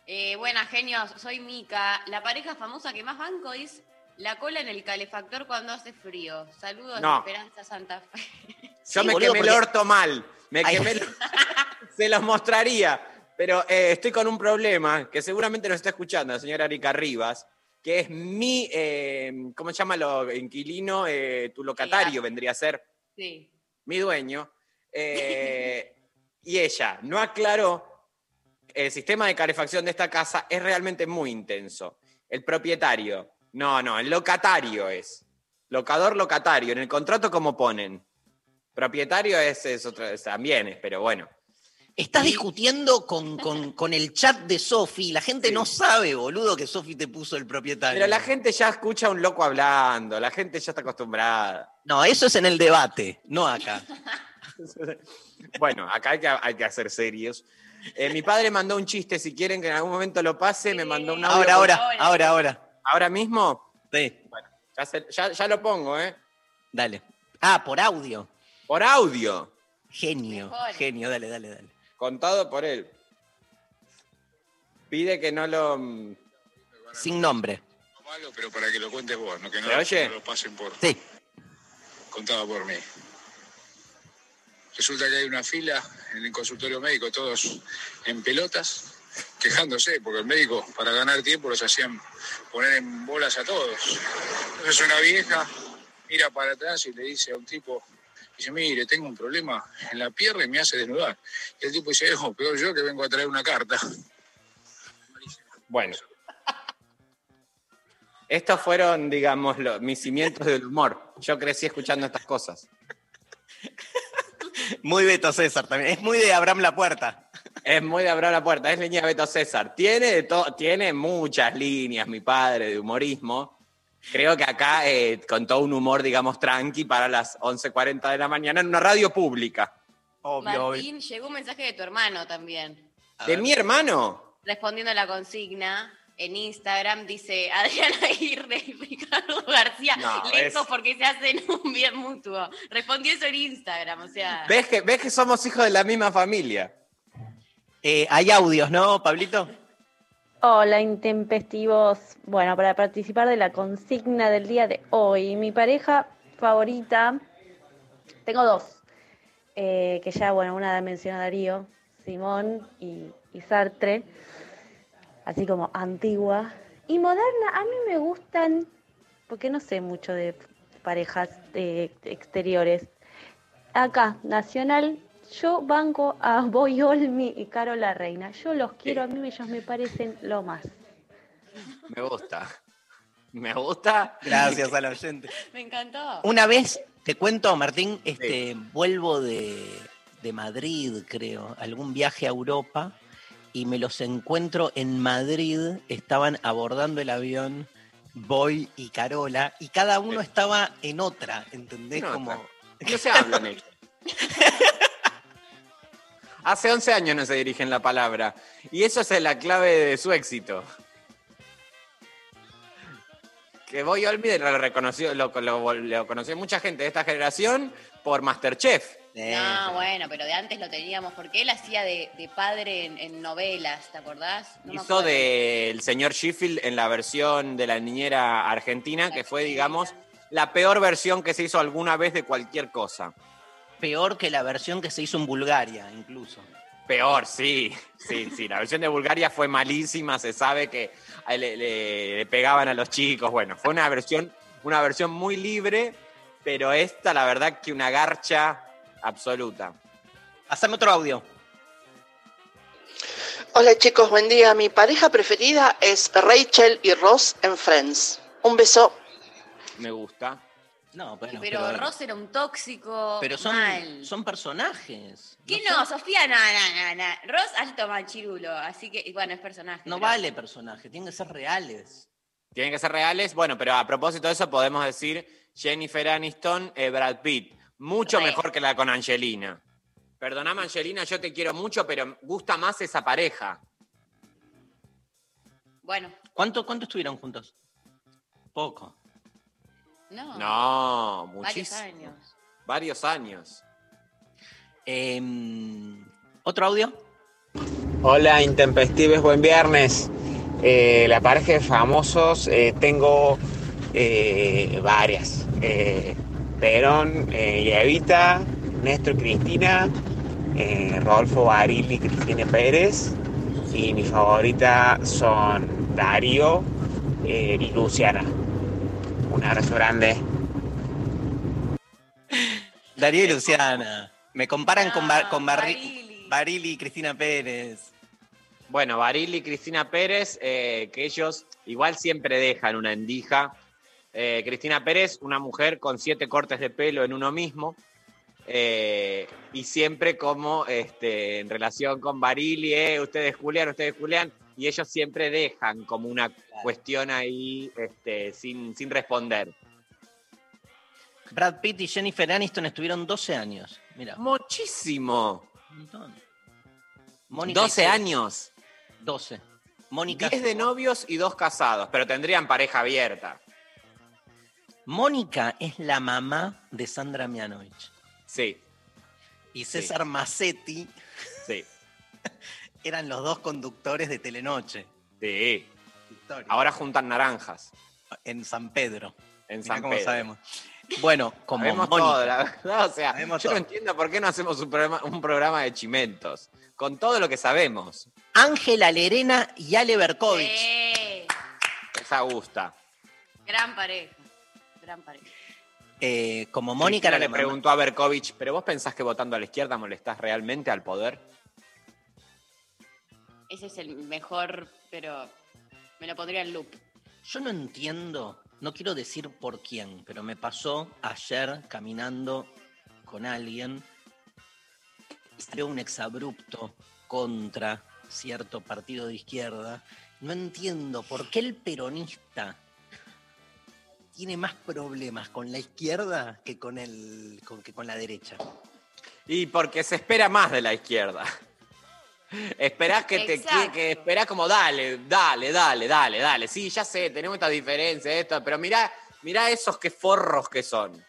Eh, buenas, genios. Soy Mica. La pareja famosa que más banco es la cola en el calefactor cuando hace frío. Saludos No. de Esperanza Santa Fe. Yo Sí, me boludo, quemé el orto mal. Me Ay. quemé el- Se los mostraría. Pero eh, estoy con un problema que seguramente nos está escuchando la señora Erika Rivas, que es mi, eh, ¿cómo se llama lo inquilino? Eh, tu locatario vendría a ser. Sí. mi dueño, eh, y ella no aclaró, el sistema de calefacción de esta casa es realmente muy intenso. El propietario, no, no, el locatario es. Locador, locatario. En el contrato, ¿cómo ponen? Propietario es, es otro, también es, pero bueno. Estás discutiendo con, con- con el chat de Sofi. La gente Sí. no sabe, boludo, que Sofi te puso el propietario. Pero la gente ya escucha a un loco hablando, la gente ya está acostumbrada. No, eso es en el debate, no acá. Bueno, acá hay que, hay que hacer serios. Eh, mi padre mandó un chiste, si quieren que en algún momento lo pase, me mandó un audio. Ahora, ahora, ahora. ahora, ahora. ¿Ahora mismo? Sí, Ya, se- ya- ya lo pongo, ¿eh? dale. Ah, por audio. Por audio, Genio, Mejor. genio, dale, dale, dale. Contado por él. Pide que no lo... mm, Sin nombre. malo, pero para que lo cuentes vos, no que no, ¿Se oye? no lo pasen por Sí. contado por mí. Resulta que hay una fila en el consultorio médico, todos en pelotas, quejándose, porque el médico, para ganar tiempo, los hacían poner en bolas a todos. Entonces una vieja mira para atrás y le dice a un tipo, dice, mire, tengo un problema en la pierna y me hace desnudar. Y el tipo dice, oh, peor yo que vengo a traer una carta. Bueno. Estos fueron, digamos, lo- mis cimientos del humor. Yo crecí escuchando estas cosas. Muy Beto César también. Es muy de Abraham La Puerta. Es muy de abrir la puerta, es línea Beto César. Tiene, de tiene muchas líneas, mi padre, de humorismo. Creo que acá, eh, con todo un humor, digamos, tranqui para las 11.40 de la mañana en una radio pública. Obvio, obvio. Martín, llegó un mensaje de tu hermano también. A ¿De ver. mi hermano? Respondiendo a la consigna en Instagram, dice Adriana Aguirre y Ricardo García, No, lejos es- porque se hacen un bien mutuo. Respondió eso en Instagram, o sea. ¿Ves que, ¿Ves que somos hijos de la misma familia? Eh, hay audios, ¿no, Pablito? Hola, intempestivos. Bueno, para participar de la consigna del día de hoy, mi pareja favorita, tengo dos, eh, que ya, bueno, una la mencionó Darío, Simón y, y Sartre, así como antigua. Y moderna, a mí me gustan, porque no sé mucho de parejas eh, exteriores. Acá, Nacional, yo banco a Boy Olmi y Carola Reina. Yo los quiero, a mí ellos me parecen lo más. Me gusta. Me gusta. Gracias al oyente. Me encantó. Una vez, te cuento, Martín, este, vuelvo de, de Madrid, creo, algún viaje a Europa, y me los encuentro en Madrid, estaban abordando el avión Boy y Carola, y cada uno Sí. estaba en otra, ¿entendés? En otra. Como, No se hablan ellos. Hace 11 años no se dirigen la palabra. Y eso es la clave de su éxito. Que Boy Olmi lo reconoció, lo, lo- lo conoció mucha gente de esta generación por Masterchef. No, bueno, pero de antes lo teníamos, porque él hacía de, de padre en, en novelas, ¿te acordás? No Hizo del señor Sheffield en la versión de la niñera argentina, La que fue, digamos, la peor versión que se hizo alguna vez de cualquier cosa. Peor que la versión que se hizo en Bulgaria, incluso. Peor, sí, sí, sí. La versión de Bulgaria fue malísima, se sabe que eh, le, le- le pegaban a los chicos. Bueno, fue una versión, una versión muy libre, pero esta, la verdad, que una garcha absoluta. Haceme otro audio. Hola chicos, buen día. Mi pareja preferida es Rachel y Ross en Friends. Un beso. Me gusta. No, bueno, pero, Ross era un tóxico. pero son, mal. son personajes. ¿Qué no no? son- Sofía, no, no, no, no. Ross, alto machirulo. Así que, y bueno, es personaje. No pero- vale personaje, tienen que ser reales. Tienen que ser reales. Bueno, pero a propósito de eso podemos decir Jennifer Aniston, eh, Brad Pitt. Mucho Re. mejor que la con Angelina. Perdóname, Angelina, yo te quiero mucho, pero gusta más esa pareja. Bueno, ¿Cuánto, ¿Cuánto estuvieron juntos? Poco. No. No, Varios años. Varios años. Em, ¿Otro audio? Hola, intempestives, buen viernes. Eh, la pareja de famosos, eh, tengo eh, varias. Eh, Perón eh, y Evita, Néstor y Cristina, eh, Rodolfo Barili y Cristina Pérez. Y mi favorita son Darío eh, y Luciana. Un abrazo grande. Darío y Luciana. Me comparan con, Bar- No, con Barri- Barili. Barili y Cristina Pérez. Bueno, Baril y Cristina Pérez, eh, que ellos igual siempre dejan una endija. Eh, Cristina Pérez, una mujer con siete cortes de pelo en uno mismo. eh, y siempre como este, en relación con Barili, eh, ustedes Julián, ustedes Julián, y ellos siempre dejan como una cuestión ahí este, sin, sin responder. Brad Pitt y Jennifer Aniston estuvieron 12 años. Mira, un Muchísimo. montón. Mónica y 12 Ted, años. 12. Mónica, 10 de novios y dos casados, pero tendrían pareja abierta. Mónica es la mamá de Sandra Mianovich. Sí, Y César Massetti sí, eran los dos conductores de Telenoche. sí. Historia. Ahora juntan naranjas en San Pedro. en Mirá San cómo Pedro. sabemos. Bueno, como Sabemos Mónica. todo, la verdad. O sea, Sabemos yo no entiendo por qué no hacemos un programa, un programa de chimentos. Con todo lo que sabemos. Ángela Lerena y Ale Berkovich. Eh, Esa gusta. gran pareja. Gran pareja. Eh, como Mónica era le mamá. preguntó a Berkovich, ¿pero vos pensás que votando a la izquierda molestás realmente al poder? Ese es el mejor, pero me lo pondría en loop. Yo no entiendo, no quiero decir por quién, pero me pasó ayer caminando con alguien, salió un exabrupto contra cierto partido de izquierda. No entiendo por qué el peronista tiene más problemas con la izquierda que con, el, con, que con la derecha. Y porque se espera más de la izquierda. Esperás que te Exacto. que esperás como dale, dale, dale, dale, dale. Sí, ya sé, tenemos estas diferencias, esto, pero mirá, mirá esos que forros que son.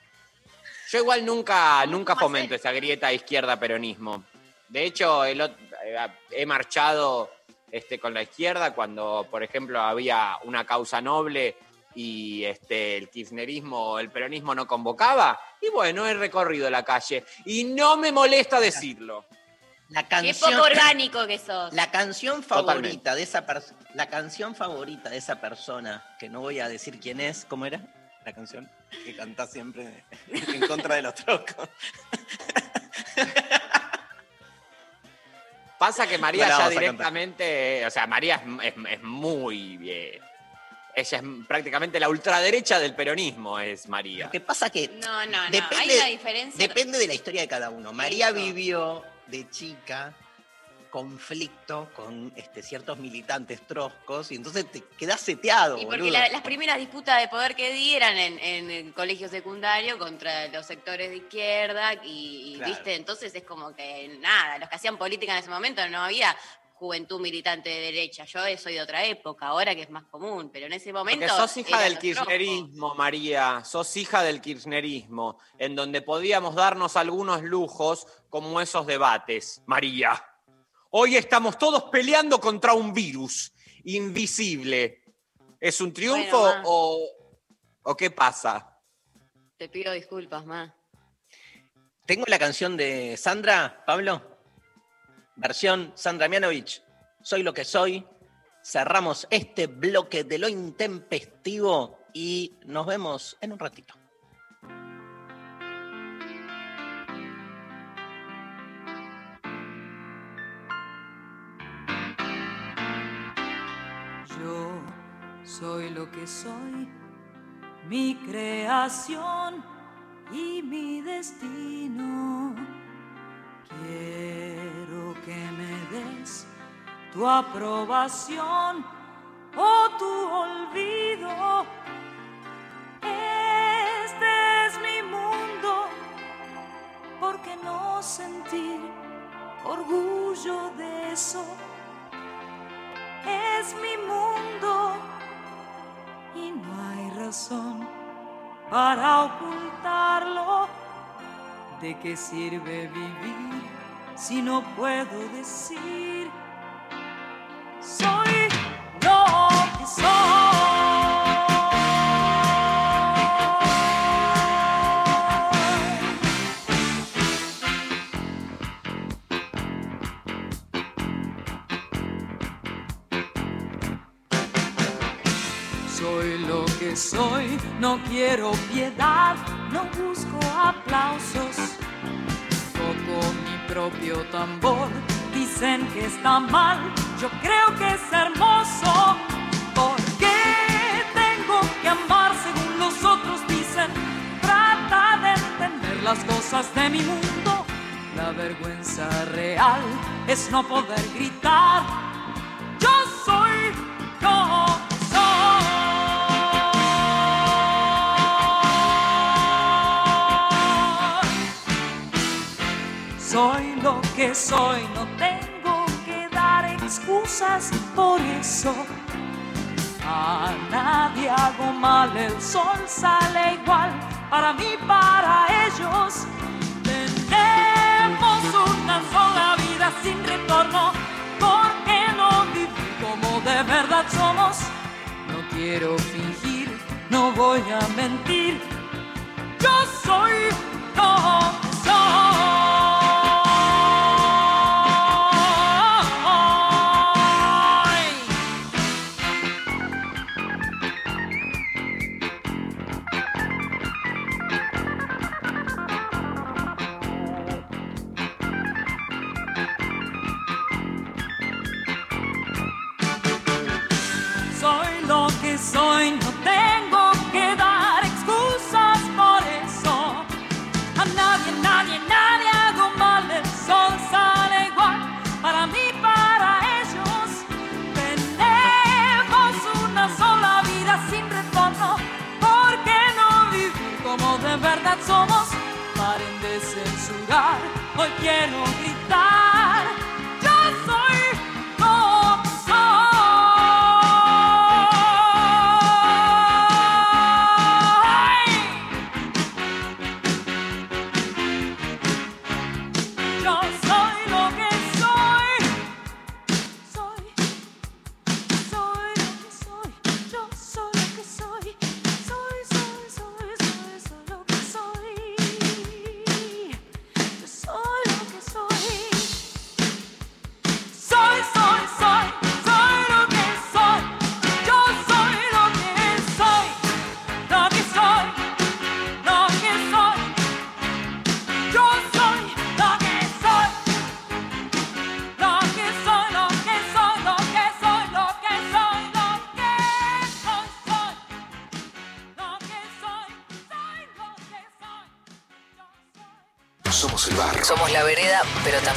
Yo igual nunca, nunca ¿Cómo fomento esa grieta izquierda-peronismo. De hecho, el eh, he marchado este, con la izquierda cuando, por ejemplo, había una causa noble y este, el kirchnerismo o el peronismo no convocaba. Y bueno, he recorrido la calle. Y no me molesta decirlo. La Qué canción, poco orgánico que sos. La canción Totalmente. favorita de esa persona, la canción favorita de esa persona, que no voy a decir quién es, ¿cómo era? La canción que canta siempre en contra de los trocos. Pasa que María No ya directamente, o sea, María es, es- es muy bien. Ella es prácticamente la ultraderecha del peronismo, es María. Lo que pasa que No, no, no. Depende- Hay una diferencia. depende de la historia de cada uno. María Eso. vivió de chica conflicto con este, ciertos militantes troscos y entonces te quedás seteado, Y porque la- las primeras disputas de poder que di eran en, en el colegio secundario contra los sectores de izquierda y, y, Claro. viste, entonces es como que nada, los que hacían política en ese momento no había juventud militante de derecha. Yo soy de otra época, ahora que es más común, pero en ese momento. Porque sos hija del trojos. kirchnerismo, María. Sos hija del kirchnerismo, en donde podíamos darnos algunos lujos como esos debates, María. Hoy estamos todos peleando contra un virus invisible. ¿Es un triunfo Bueno, o, o qué pasa? Te pido disculpas, ma. Tengo la canción de Sandra, Pablo. Versión Sandra Mianovich. Soy lo que soy. Cerramos este bloque de lo intempestivo y nos vemos en un ratito. Yo soy lo que soy, mi creación y mi destino. Quiero que me des tu aprobación o tu olvido. Este es mi mundo, ¿por qué no sentir orgullo de eso? Es mi mundo y no hay razón para ocultarlo. ¿De qué sirve vivir si no puedo decir? Soy lo que soy. Soy lo que soy, no quiero piedad, no busco aplausos. Toco mi propio tambor, dicen que está mal, yo creo que es hermoso. ¿Por qué tengo que amar según los otros dicen? Trata de entender las cosas de mi mundo. La vergüenza real es no poder gritar. Soy. Lo que soy, no tengo que dar excusas por eso. A nadie hago mal, el sol sale igual para mí, para ellos. Tenemos una sola vida sin retorno, ¿por qué no vivir como de verdad somos? No quiero fingir, no voy a mentir, yo soy lo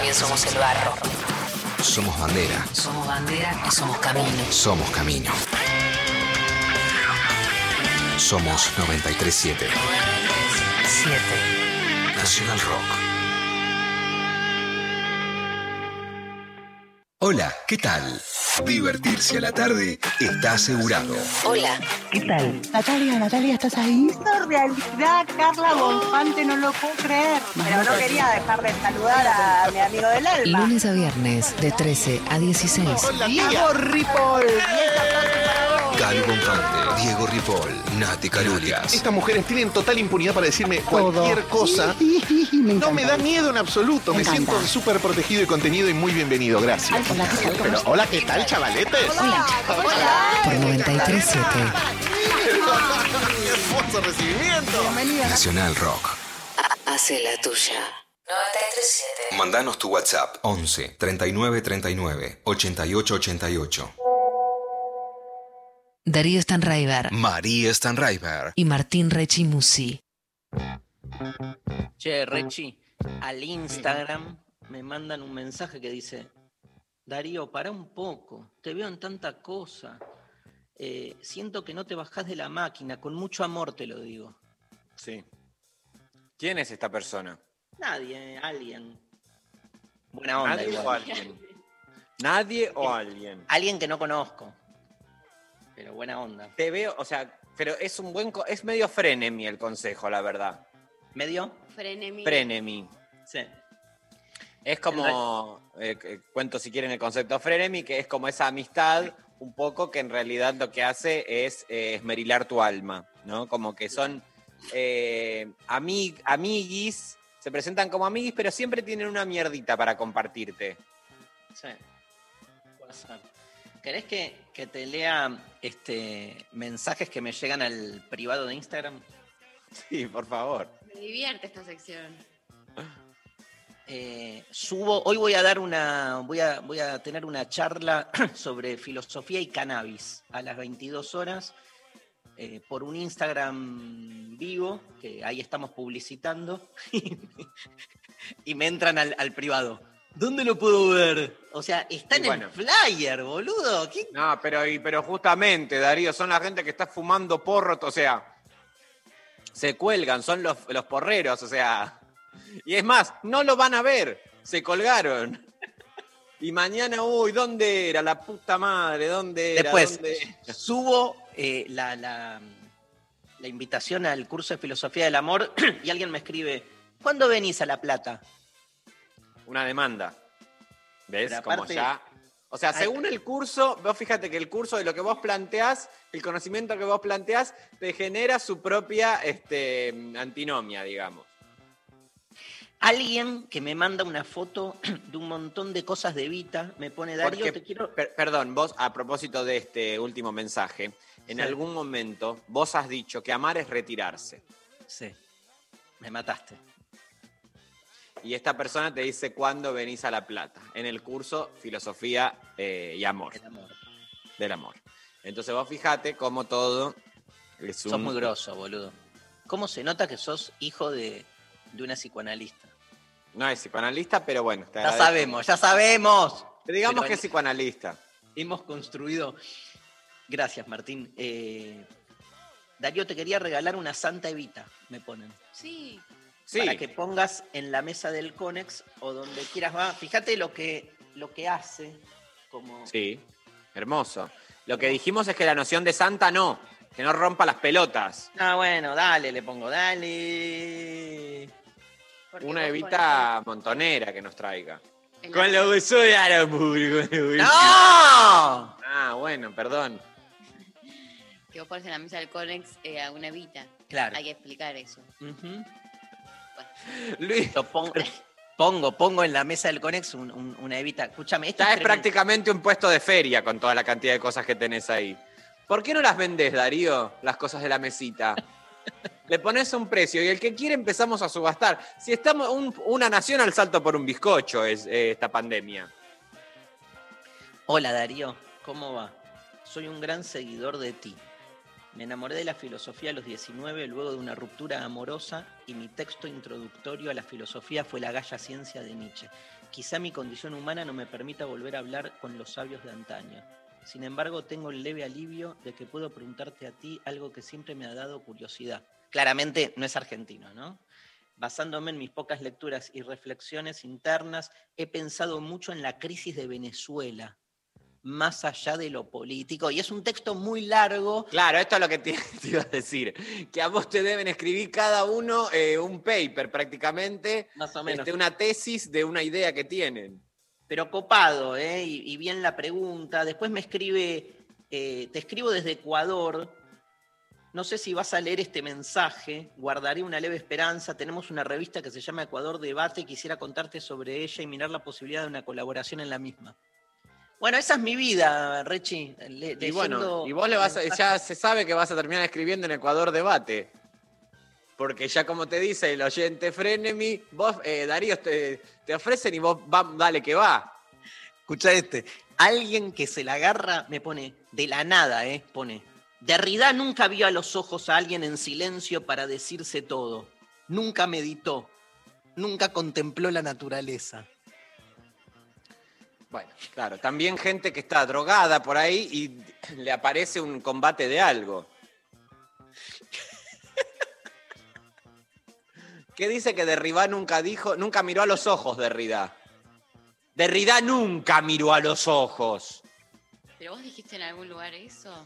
también somos el barro. Somos bandera. Somos bandera y somos camino. Somos camino. Somos 937. 7. Nacional Rock. Hola, ¿qué tal? Divertirse a la tarde está asegurado. Hola, ¿qué tal? Natalia, Natalia, ¿estás ahí? Esto realidad, Carla Bonfante, no lo puedo creer. Pero no quería dejar de saludar a mi amigo del alma. Lunes a viernes, de 13 a 16. Diego Ripoll. Gaby Bonfante, Diego Ripoll, Nati Calulias. Estas mujeres tienen total impunidad para decirme cualquier cosa. no me da miedo en absoluto. Me, siento súper protegido y contenido y muy bienvenido. Gracias. Pero, hola, ¿qué tal, chavaletes? Hola. Por 93.7. ¡Qué hermoso recibimiento! Nacional Rock. Hace la tuya. 93.7. Mandanos tu WhatsApp 11 39 39 88 88. Darío Stanraiver María Stanraiver. y Martín Rechimusi. Che, Rechi, al Instagram me mandan un mensaje que dice, Darío, para un poco, te veo en tanta cosa. Eh, siento que no te bajás de la máquina, con mucho amor te lo digo. Sí. ¿Quién es esta persona? Nadie, alguien. Buena onda. ¿Nadie igual. o alguien? ¿Nadie o alguien? Alguien que no conozco. Pero buena onda. Te veo, o sea, pero es un buen. Es medio frenemy el consejo, la verdad. ¿Medio? Frenemy. Frenemy. Sí. Es como. eh, eh, cuento si quieren el concepto frenemy, que es como esa amistad, un poco que en realidad lo que hace es eh, esmerilar tu alma, ¿no? Como que son eh, amig- amiguis, se presentan como amiguis, pero siempre tienen una mierdita para compartirte. Sí. ¿Querés que, que te lea este, mensajes que me llegan al privado de Instagram? Sí, por favor. Me divierte esta sección. Eh, subo, hoy voy a dar una, voy a, voy a tener una charla sobre filosofía y cannabis a las 22 horas eh, por un Instagram vivo, que ahí estamos publicitando, y me entran al, al privado. ¿Dónde lo puedo ver? O sea, está Y en bueno. el flyer, boludo. ¿Qué- No, pero, y- pero justamente, Darío, son la gente que está fumando porro, o sea, se cuelgan, son los, los porreros, o sea. Y es más, no lo van a ver, se colgaron. Y mañana, uy, ¿dónde era? La puta madre, ¿dónde era? Después, ¿Dónde? subo eh, la, la- la invitación al curso de filosofía del amor y alguien me escribe, ¿cuándo venís a La Plata? Una demanda. ¿Ves? Pero Como aparte- ya. O sea, según el curso, vos fíjate que el curso de lo que vos planteás, el conocimiento que vos planteás, te genera su propia este, antinomia, digamos. Alguien que me manda una foto de un montón de cosas de Vita, me pone Darío, Porque, te quiero... per- perdón, vos, a propósito de este último mensaje, en Sí. algún momento vos has dicho que amar es retirarse. Sí, me mataste. Y esta persona te dice cuándo venís a La Plata, en el curso Filosofía eh, y Amor, El amor. del amor. Entonces vos fijate cómo todo es un... Sos muy grosso, boludo. ¿Cómo se nota que sos hijo de, de una psicoanalista? No es psicoanalista, pero bueno. te Ya agradezco. sabemos, ya sabemos. Pero digamos Pero que es psicoanalista. hemos construido. Gracias, Martín. Eh, Darío, te quería regalar una Santa Evita, me ponen. Sí. Sí, Para que pongas en la mesa del Conex o donde quieras. Va. Fíjate lo que, lo que hace. Como... sí, hermoso. Lo que dijimos es que la noción de santa no, que no rompa las pelotas. Ah, bueno, dale, le pongo, dale. Porque Una evita montonera que nos traiga. Con la- lo uso de Aramburu. ¡No! Ah, bueno, perdón. Que vos pones en la mesa del Conex eh, a una evita. Claro. Hay que explicar eso. Luis, Lo pongo, pongo, pongo en la mesa del Conex un- un- una Evita. Escúchame, esto ya es tremendo. prácticamente un puesto de feria con toda la cantidad de cosas que tenés ahí. ¿Por qué no las vendés, Darío, las cosas de la mesita? Le pones un precio y el que quiere empezamos a subastar. Si estamos un- una nación al salto por un bizcocho es eh, esta pandemia. Hola Darío, ¿cómo va? Soy un gran seguidor de ti. Me enamoré de la filosofía a los 19 luego de una ruptura amorosa y mi texto introductorio a la filosofía fue la galla ciencia de Nietzsche. Quizá mi condición humana no me permita volver a hablar con los sabios de antaño. Sin embargo, tengo el leve alivio de que puedo preguntarte a ti algo que siempre me ha dado curiosidad. Claramente no es argentino, ¿no? Basándome en mis pocas lecturas y reflexiones internas, he pensado mucho en la crisis de Venezuela, más allá de lo político. Y es un texto muy largo. Claro, esto es lo que te, te iba a decir. Que a vos te deben escribir cada uno eh, un paper prácticamente, Más o menos. este, una tesis de una idea que tienen. Pero copado, ¿eh? Y, y bien la pregunta. Después me escribe eh, te escribo desde Ecuador. No sé si vas a leer este mensaje. Guardaré una leve esperanza. Tenemos una revista que se llama Ecuador Debate. Quisiera contarte sobre ella y mirar la posibilidad de una colaboración en la misma. Bueno, esa es mi vida, Rechi. Le- Y bueno, y vos le vas a- ya se sabe que vas a terminar escribiendo en Ecuador Debate. Porque ya como te dice el oyente Frenemy, vos, eh, Darío, te, te ofrecen y vos va, dale que va. Escucha este. Alguien que se la agarra me pone, de la nada, ¿eh? Pone. Derrida nunca vio a los ojos a alguien en silencio para decirse todo. Nunca meditó. Nunca contempló la naturaleza. Bueno, claro, también gente que está drogada por ahí y le aparece un combate de algo. ¿Qué dice que Derrida nunca dijo, nunca miró a los ojos Derrida? Derrida nunca miró a los ojos. ¿Pero vos dijiste en algún lugar eso?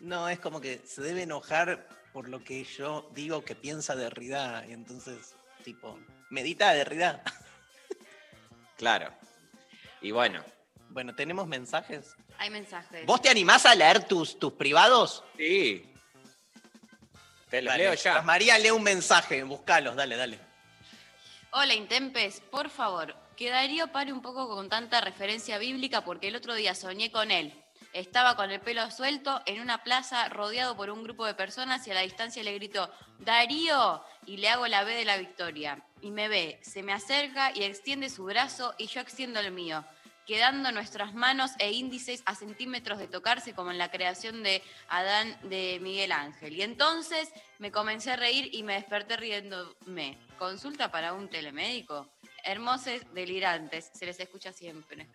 No, es como que se debe enojar por lo que yo digo que piensa Derrida. Y entonces, tipo, medita Derrida. Claro. Y bueno, Bueno, ¿tenemos mensajes? Hay mensajes. ¿Vos te animás a leer tus, tus privados? sí. Te los Dale. leo ya. María lee un mensaje, buscalos, dale, dale. Hola, Intempes, por favor, que Darío pare un poco con tanta referencia bíblica porque el otro día soñé con él. Estaba con el pelo suelto en una plaza rodeado por un grupo de personas y a la distancia le grito, Darío, y le hago la B de la victoria. Y me ve, se me acerca y extiende su brazo y yo extiendo el mío, quedando nuestras manos e índices a centímetros de tocarse como en la creación de Adán de Miguel Ángel. Y entonces me comencé a reír y me desperté riéndome. Consulta para un telemédico. Hermosos delirantes, se les escucha siempre.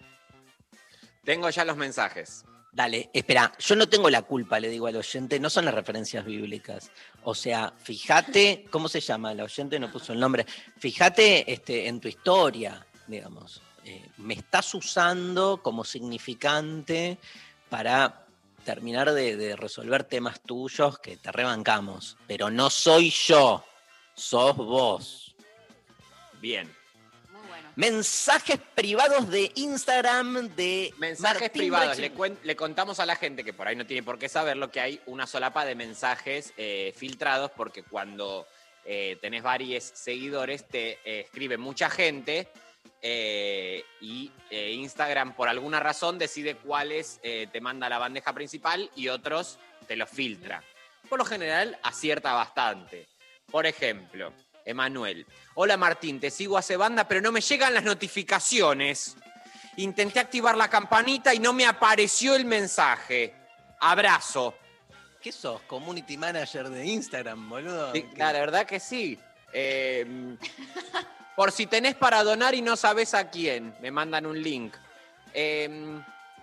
Tengo ya los mensajes. Dale, espera, yo no tengo la culpa, le digo al oyente, no son las referencias bíblicas. O sea, fíjate, ¿cómo se llama? El oyente no puso el nombre. Fíjate este, en tu historia, digamos. Eh, me estás usando como significante para terminar de, de resolver temas tuyos que te rebancamos. Pero no soy yo, sos vos. Bien. Muy bueno. Mensajes privados de Instagram de Mensajes Martín privados. Rexel. Le, cuen- le contamos a la gente que por ahí no tiene por qué saberlo que hay una solapa de mensajes eh, filtrados porque cuando eh, tenés varios seguidores te eh, escribe mucha gente eh, y eh, Instagram por alguna razón decide cuáles eh, te manda a la bandeja principal y otros te los filtra. Por lo general acierta bastante. Por ejemplo, Emanuel. Hola Martín, te sigo hace banda, pero no me llegan las notificaciones. Intenté activar la campanita y no me apareció el mensaje. Abrazo. ¿Qué sos? Community manager de Instagram, boludo. Sí, la verdad que sí. Por si tenés para donar y no sabés a quién, me mandan un link. Eh,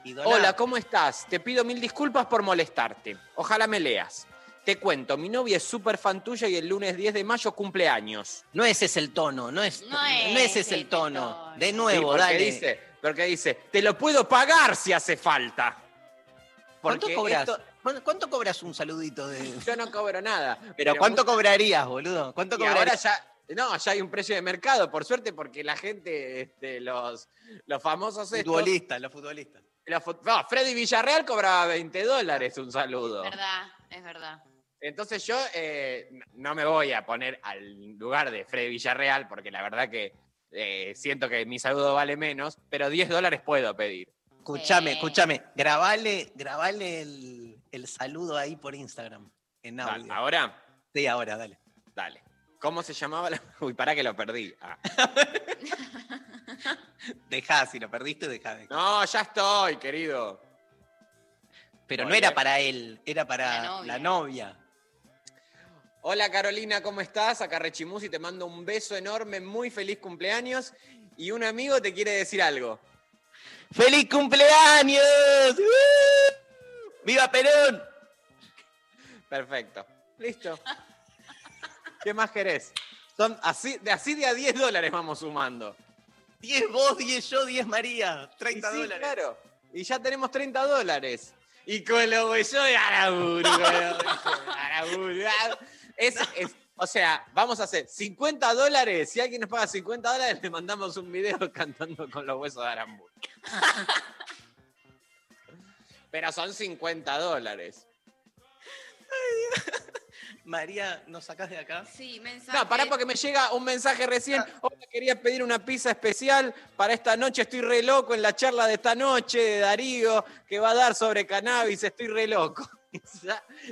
Y doná. hola, ¿cómo estás? Te pido mil disculpas por molestarte. Ojalá me leas. Te cuento, mi novia es súper fan tuya y el lunes 10 de mayo cumple años. No ese es el tono, no es, No no es ese es el tono. tono. De Sí, nuevo, porque dale. dice, porque dice, te lo puedo pagar si hace falta. ¿Cuánto cobras? esto- ¿Cuánto- ¿Cuánto cobras un saludito de.? yo no cobro nada. Pero ¿cuánto mucho- cobrarías, boludo? ¿Cuánto Y ahora cobrarías? ya, no, ya hay un precio de mercado, por suerte, porque la gente, este, los, los famosos estos, Futbolistas, los futbolistas. los fut- no, Freddy Villarreal cobraba 20 dólares un saludo. Es verdad, es verdad. Entonces yo eh, no me voy a poner al lugar de Freddy Villarreal, porque la verdad que eh, siento que mi saludo vale menos, pero 10 dólares puedo pedir. Escúchame, Sí. escúchame. Grabale, grabale el, el saludo ahí por Instagram. En audio. Ahora, Sí, ahora, dale. dale. ¿Cómo se llamaba la.? Uy, para que lo perdí. Ah. Dejá, si lo perdiste, dejá. dejá. No, ya estoy, querido. Pero Muy no era para él, era para La novia. la novia. Hola Carolina, ¿cómo estás? Acá Rechimusi te mando un beso enorme, muy feliz cumpleaños. Y un amigo te quiere decir algo. ¡Feliz cumpleaños! ¡Uh! ¡Viva Perón! Perfecto. Listo. ¿Qué más querés? Son así, de así de a 10 dólares vamos sumando. 10 vos, 10 yo, 10 María. Y 30 sí, dólares. claro. Y ya tenemos 30 dólares. Y con lo hueso de Araburu, Araburu. Es, es- o sea, vamos a hacer 50 dólares. Si alguien nos paga 50 dólares, le mandamos un video cantando con los huesos de Aramburu. Pero son 50 dólares. María, ¿nos sacás de acá? Sí, mensaje. No, pará porque me llega un mensaje recién. Hola, quería pedir una pizza especial para esta noche. Estoy re loco en la charla de esta noche de Darío que va a dar sobre cannabis. Estoy re loco.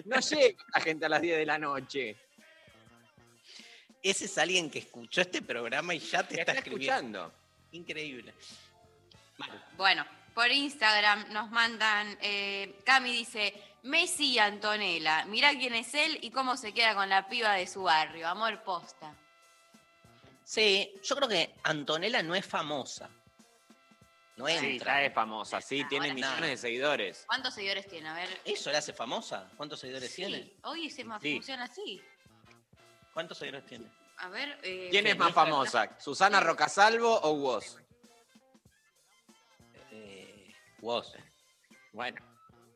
No llega la gente a las 10 de la noche. Ese es alguien que escuchó este programa y ya te ¿Qué está, está escribiendo. escuchando? Increíble. Bueno, por Instagram nos mandan, eh, Cami dice, Messi y Antonella, mirá quién es él y cómo se queda con la piba de su barrio, amor posta. Sí, yo creo que Antonella no es famosa. No Sí, entra. ya es famosa, sí, tiene millones sí. de seguidores. ¿Cuántos seguidores tiene? A ver. ¿Eso la hace famosa? ¿Cuántos seguidores tiene? Sí, hoy se más Sí. funciona así. ¿Cuántos seguidores tiene? A ver. eh, ¿Quién es Sí, más famosa? ¿Susana Rocasalvo o vos? Eh, vos. Bueno,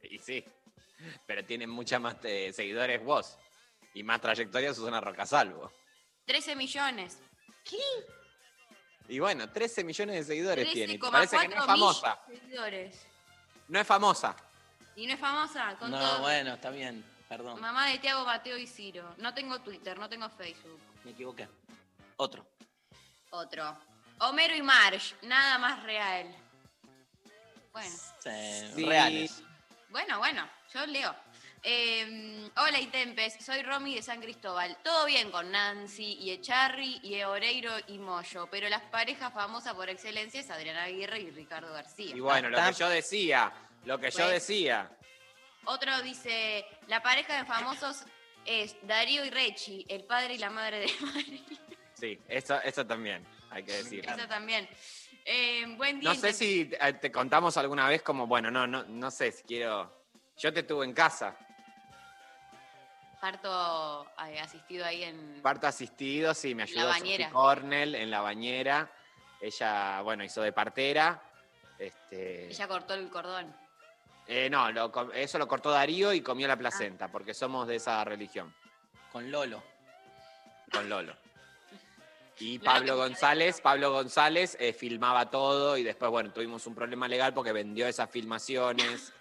y sí. Pero tienen muchas más eh, seguidores vos. Y más trayectoria Susana Rocasalvo. 13 millones. ¿Qué? Y bueno, 13 millones de seguidores tiene. y 13,4 Parece que no es famosa. seguidores. No es famosa. Y no es famosa. Con No, todo. bueno, está bien. Perdón, Mamá de Tiago, Mateo y Ciro. No tengo Twitter, no tengo Facebook. me equivoqué. Otro. Otro. Homero y Marge, nada más real. Bueno, Sí, Sí. Reales. bueno, bueno, yo leo. Eh, hola Itempes, soy Romy de San Cristóbal. Todo bien con Nancy y Echarri y Oreiro y Moyo, pero las parejas famosas por excelencia es Adriana Aguirre y Ricardo García. Y bueno, lo que yo decía, lo que yo Pues- decía. Otro dice, la pareja de famosos es Darío y Rechi, el padre y la madre de Mari. Sí, eso, eso también, hay que decir. Eso también. Eh, buen día. No sé si eh, te contamos alguna vez como, bueno, no, no, no sé si quiero. Yo te tuve en casa, Parto eh, asistido ahí en... parto asistido, sí, me ayudó Sophie. Cornell en la bañera. Ella, bueno, hizo de partera. Este, Ella cortó el cordón. eh, no, lo eso lo cortó Darío y comió la placenta, porque somos de esa religión, Con Lolo. con Lolo. Y Pablo González, Pablo González eh, filmaba todo y después, bueno, tuvimos un problema legal porque vendió esas filmaciones.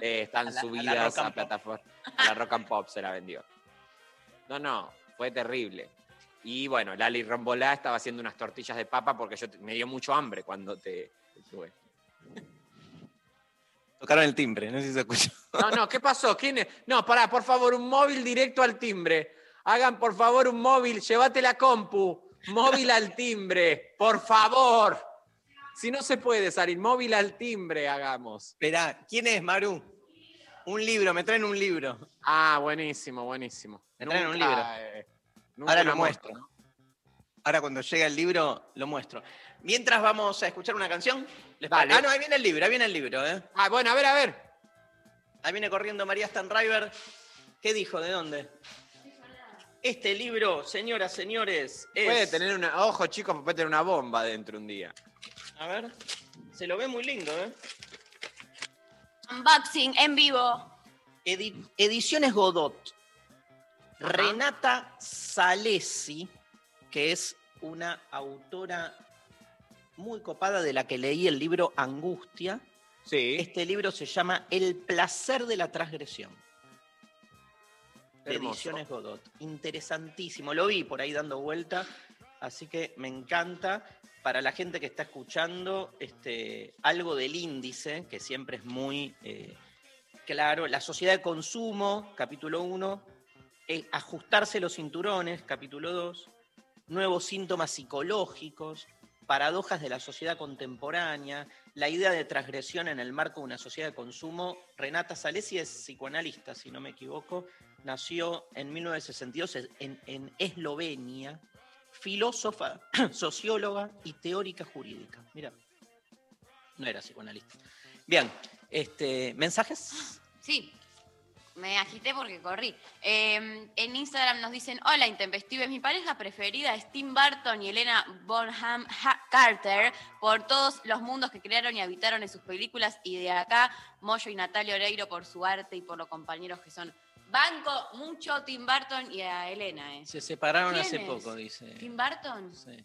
Eh, están A la- a la subidas Rock a, and Pop. plataforma. A la Rock and Pop se la vendió. No, no, fue terrible. Y bueno, Lali Rombolá estaba haciendo unas tortillas de papa porque yo te- me dio mucho hambre cuando te, te tuve. Tocaron el timbre, no sé si se escuchó. No, no, ¿qué pasó? ¿Quién es? No, pará, por favor, un móvil directo al timbre. Hagan, por favor, un móvil, llévate la compu. Móvil al timbre, por favor. Si no se puede salir, móvil al timbre, hagamos. Esperá, ¿quién es, Maru? Un libro, me traen un libro. Ah, buenísimo, buenísimo. Me traen un libro. eh, Ahora lo muestro. Ahora cuando llega el libro, lo muestro. Mientras vamos a escuchar una canción. ¿Les Dale. Ah, no, ahí viene el libro, ahí viene el libro, ¿eh? Ah, bueno, a ver, a ver. Ahí viene corriendo María Stanriver. ¿Qué dijo? ¿De dónde? Este libro, señoras, señores, es... Puede tener una. Ojo, chicos, puede tener una bomba dentro un día. A ver, se lo ve muy lindo, ¿eh? Unboxing en vivo. Edi- Ediciones Godot. Renata Salesi, que es una autora muy copada de la que leí el libro Angustia. Sí. Este libro se llama El placer de la transgresión. De. Ediciones Godot. Interesantísimo. Lo vi por ahí dando vuelta, así que me encanta. Para la gente que está escuchando, este, algo del índice, que siempre es muy eh, claro. La sociedad de consumo, capítulo 1. ajustarse los cinturones, capítulo 2. Nuevos síntomas psicológicos, paradojas de la sociedad contemporánea, la idea de transgresión en el marco de una sociedad de consumo. Renata Salesi es psicoanalista, si no me equivoco. Nació en 1962 en, en Eslovenia, filósofa, socióloga y teórica jurídica. Mira, no era psicoanalista. Bien, este, ¿mensajes? Sí, me agité porque corrí. Eh, en Instagram nos dicen, hola Intempestives, mi pareja preferida es Tim Burton y Elena Bonham Ha- Carter por todos los mundos que crearon y habitaron en sus películas y de acá Moyo y Natalia Oreiro por su arte y por los compañeros que son. Banco mucho a Tim Burton y a Elena. ¿eh? Se separaron ¿Quién hace es? poco, dice. ¿Tim Burton? Sí.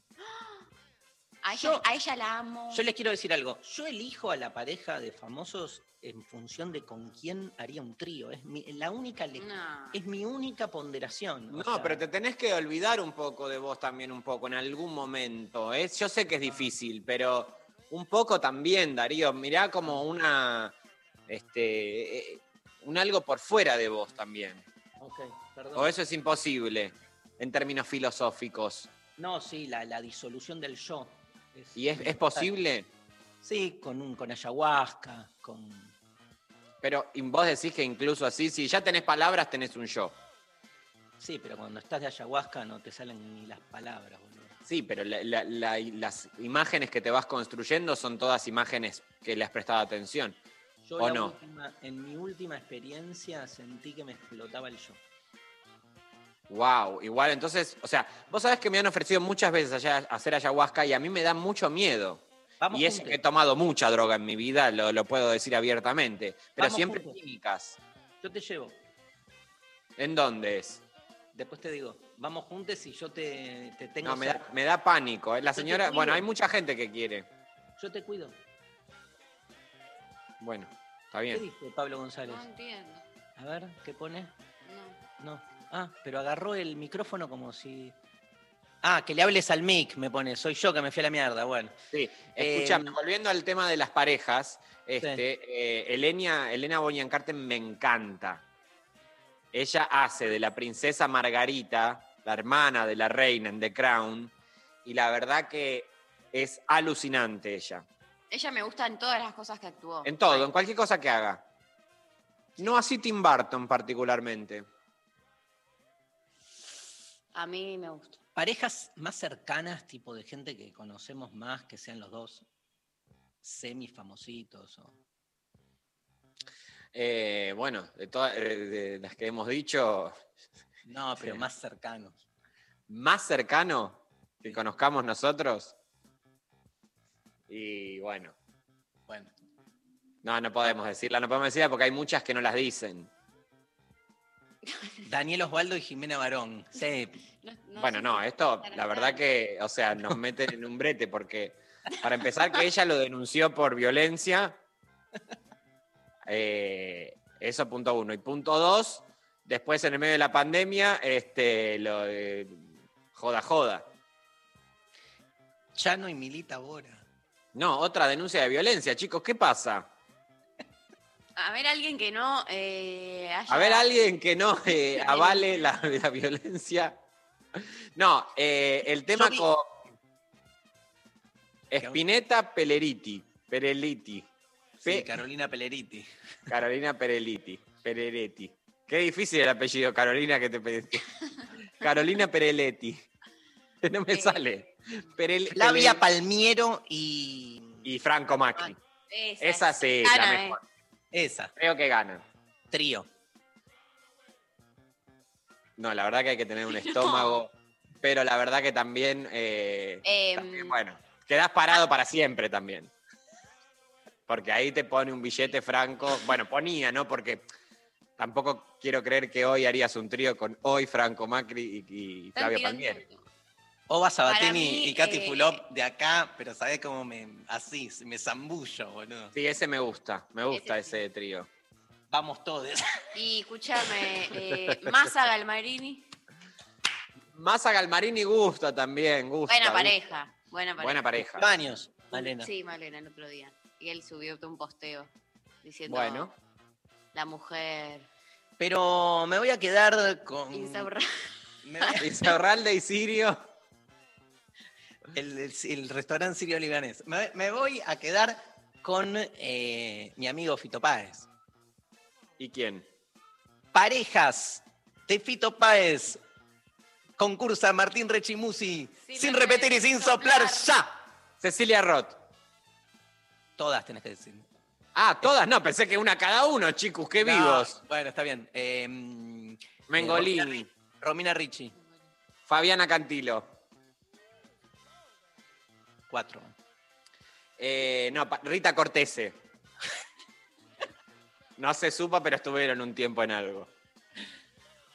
A ella, Yo- a ella la amo. Yo les quiero decir algo. Yo elijo a la pareja de famosos en función de con quién haría un trío. Es mi, la única le- No. es mi única ponderación. No, sea, pero te tenés que olvidar un poco de vos también, un poco, en algún momento. ¿eh? Yo sé que es difícil, pero un poco también, Darío. Mirá como una. Este. eh, un algo por fuera de vos también. Ok, perdón. O eso es imposible en términos filosóficos. No, sí, la, la disolución del yo. ¿Y es, es posible? Sí, con un con ayahuasca, con. Pero vos decís que incluso así, si ya tenés palabras, tenés un yo. Sí, pero cuando estás de ayahuasca no te salen ni las palabras, boludo. Sí, pero la- la- la- las imágenes que te vas construyendo son todas imágenes que le has prestado atención. Yo ¿O no? última- en mi última experiencia sentí que me explotaba el yo. Wow, igual entonces, o sea, vos sabés que me han ofrecido muchas veces allá hacer ayahuasca y a mí me da mucho miedo. Vamos y juntos. que he tomado mucha droga en mi vida, lo, lo puedo decir abiertamente. Pero Vamos siempre juntos. químicas. Yo te llevo. ¿En dónde es? Después te digo, vamos juntos y yo te, te tengo No, me da, me da pánico. ¿eh? La señora, bueno, hay mucha gente que quiere. Yo te cuido. Bueno, está ¿Qué bien. dice Pablo González? No entiendo. A ver, ¿qué pone? No. No. Ah, pero agarró el micrófono como si. Ah, que le hables al mic, me pone. Soy yo que me fui a la mierda. Bueno. Sí, Eh, escúchame, volviendo al tema de las parejas, este, eh, Elena, Elena me encanta. Ella hace de la princesa Margarita, la hermana de la reina en The Crown, y la verdad que es alucinante ella. Ella me gusta en todas las cosas que actuó. En todo, en cualquier cosa que haga. No así Tim Burton particularmente. A mí me gusta. Parejas más cercanas, tipo de gente que conocemos más, que sean los dos semi famositos. O... Eh, bueno, de todas eh, de las que hemos dicho, No, pero Sí. más cercanos. más cercano que conozcamos nosotros. Y bueno, Bueno. no, no podemos decirla, no podemos decirla porque hay muchas que no las dicen. Daniel Osvaldo y Jimena Barón. Sí. bueno, no, esto, la verdad que, o sea, nos meten en un brete porque, para empezar, que ella lo denunció por violencia. eh, eso punto uno. Y punto dos, después en el medio de la pandemia, este, lo de joda, joda. Chano y Milita Bora. No, otra denuncia de violencia, chicos, ¿qué pasa? A ver, alguien que no eh, haya... A ver, alguien que no eh, avale la, la violencia. No, eh, el tema vi- con Spinetta Peleriti. Pereliti. Sí, Carolina Peleriti. Carolina Pereliti. Pereretti. Qué difícil el apellido, Carolina, que te pedí. Carolina Pereletti. No me Eh, sale. Perel- Flavia Pele- Palmiero y. y Franco Macri. Esa, Esa sí, Gana, la eh. mejor. Esa. Creo que gana. Trío. No, la verdad que hay que tener un estómago, pero la verdad que también, eh, Em, también, bueno, quedás parado para siempre también. Porque ahí te pone un billete franco, bueno, ponía, ¿no? Porque tampoco quiero creer que hoy harías un trío con hoy Franco Macri y, y tirando- Palmieri. Ova Sabatini y Katy eh, Fulop de acá, pero sabés cómo me. Así, me zambullo, boludo. Sí, ese me gusta, me gusta Ese trío. Vamos todos. Y escúchame, eh, Massa Galmarini, Massa Galmarini gusta también, gusta. buena gusta. pareja. Buena pareja. Buena pareja. años, Malena. Sí, Malena, el otro día. Y él subió un posteo diciendo Bueno. la mujer Pero me voy a quedar con. insaurrable. me voy a- Isaurralde y Sirio. El, el- el restaurante sirio libanés. Me, me voy a quedar con eh, mi amigo Fito Páez. ¿Y quién? Parejas de Fito Páez. Concursa Martín Rechimusi. Sin Sin, repetir, y sin soplar soplar. ya. Cecilia Roth. Todas tenés que decir. Ah, todas, no, pensé que una cada uno, chicos, qué No, vivos. Bueno, está bien. Eh, mm, Mengolini, eh, Romina Ricci. Fabiana Cantilo. Cuatro. Eh, no, Rita Cortese. No se supo, pero estuvieron un tiempo en algo.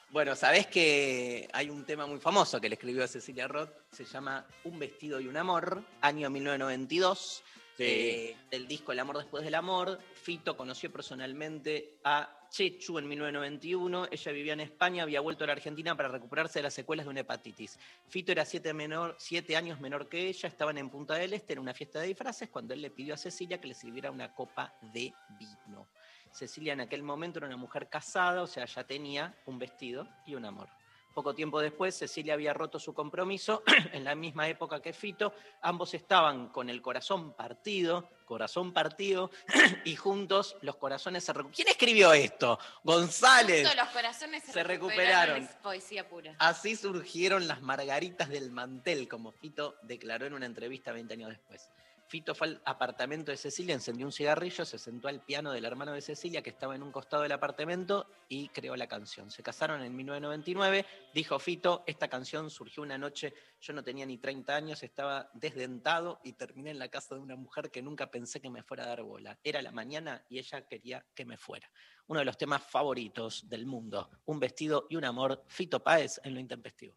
Bueno, sabés que hay un tema muy famoso que le escribió a Cecilia Roth, se llama Un vestido y un amor, año 1992, eh, del disco El amor después del amor. Fito conoció personalmente a Chechu en 1991, ella vivía en España, había vuelto a la Argentina para recuperarse de las secuelas de una hepatitis. Fito era siete, menor, siete años menor que ella, estaban en Punta del Este en una fiesta de disfraces cuando él le pidió a Cecilia que le sirviera una copa de vino. Cecilia en aquel momento era una mujer casada, o sea, ya tenía un vestido y un amor. Poco tiempo después, Cecilia había roto su compromiso, en la misma época que Fito, ambos estaban con el corazón partido, corazón partido, y juntos los corazones se recuperaron. ¿Quién escribió esto? González. Justo los corazones se, Se recuperaron. recuperaron. Es poesía pura. Así surgieron las margaritas del mantel, como Fito declaró en una entrevista 20 años después. Fito fue al apartamento de Cecilia, encendió un cigarrillo, se sentó al piano del hermano de Cecilia, que estaba en un costado del apartamento, y creó la canción. Se casaron en 1999, dijo Fito, esta canción surgió una noche, yo no tenía ni 30 años, estaba desdentado y terminé en la casa de una mujer que nunca pensé que me fuera a dar bola. Era la mañana y ella quería que me fuera. Uno de los temas favoritos del mundo, un vestido y un amor, Fito Páez en lo intempestivo.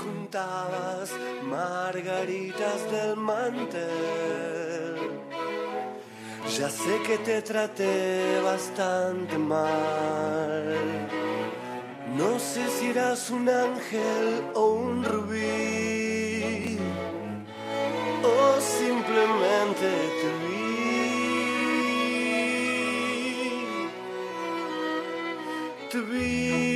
Juntabas margaritas del mantel. Ya sé que te traté bastante mal. No sé si eras un ángel o un rubí. O simplemente te vi. Te vi,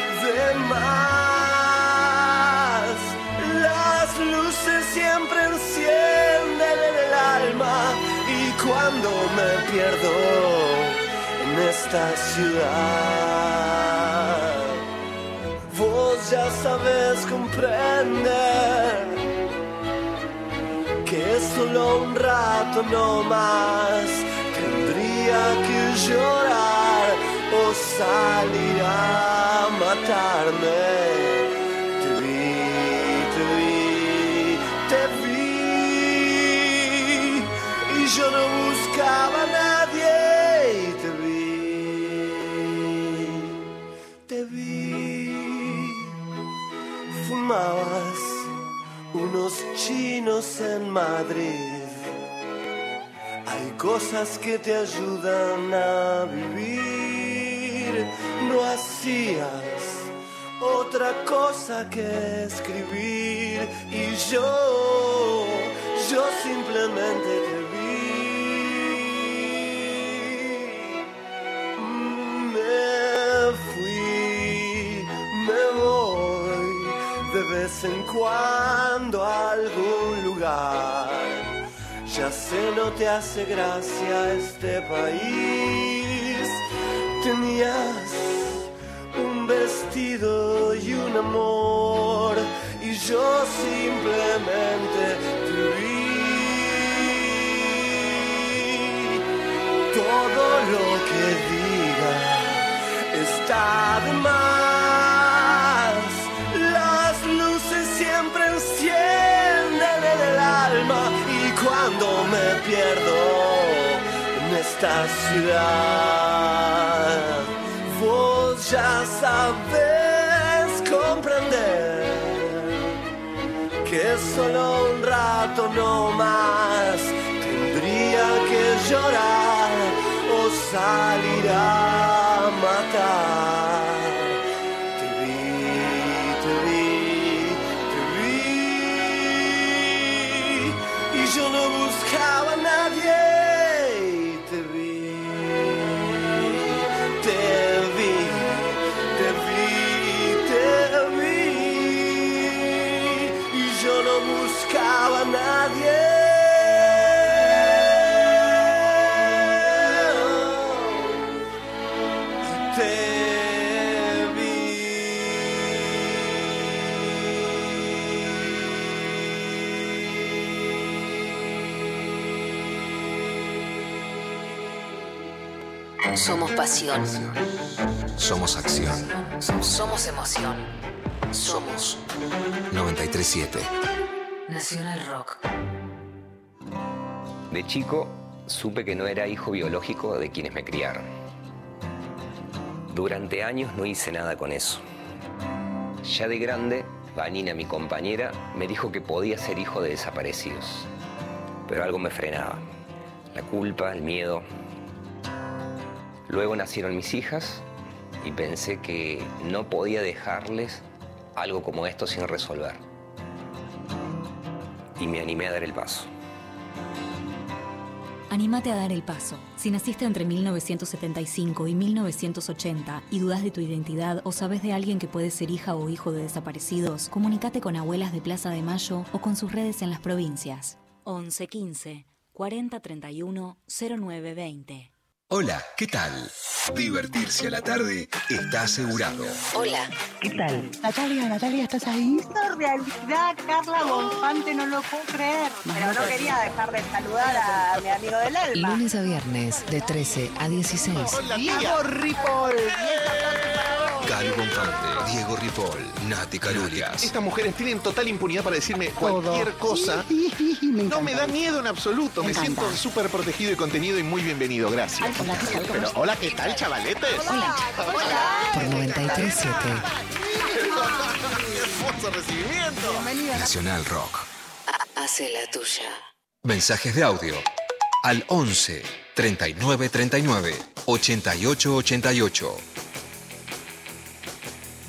siempre encienden en el alma y cuando me pierdo en esta ciudad, vos ya sabes comprender que solo un rato no más tendría que llorar o salir a matarme. Cosas que te ayudan a vivir. No hacías otra cosa que escribir. Y yo, yo simplemente te vi. Me fui, me voy de vez en cuando a algún lugar. Ya sé, no te hace gracia este país. Tenías un vestido y un amor, y yo simplemente te. Todo lo que diga está de más. Pierdo en esta ciudad, vos ya sabes comprender que solo un rato no más tendría que llorar o salir a matar. Somos pasión. Somos acción. Somos emoción. Somos 937. Nacional Rock. De chico supe que no era hijo biológico de quienes me criaron. Durante años no hice nada con eso. Ya de grande, Vanina, mi compañera, me dijo que podía ser hijo de desaparecidos. Pero algo me frenaba. La culpa, el miedo. Luego nacieron mis hijas y pensé que no podía dejarles algo como esto sin resolver. Y me animé a dar el paso. Anímate a dar el paso. Si naciste entre 1975 y 1980 y dudas de tu identidad o sabes de alguien que puede ser hija o hijo de desaparecidos, comunícate con Abuelas de Plaza de Mayo o con sus redes en las provincias. 11 15 40 31 09 20. Hola, ¿qué tal? Divertirse a la tarde está asegurado. Hola. ¿Qué tal? Natalia, Natalia, ¿estás ahí? Esto realidad, Carla Bonfante, no lo puedo creer. Pero no quería dejar de saludar a mi amigo del alma. Lunes a viernes de 13 a 16. Diego Ripoll. Cali Bonfante, Diego Ripoll, Nati Calurias. Estas mujeres tienen total impunidad para decirme cualquier cosa. No me da miedo en absoluto. Me, siento súper protegido y contenido y muy bienvenido. Gracias. Pero, hola, ¿qué tal, chavaletes? Hola. Por 937. hermoso recibimiento. Nacional Rock. Hace la tuya. Mensajes de audio al 11 39 39 88 88.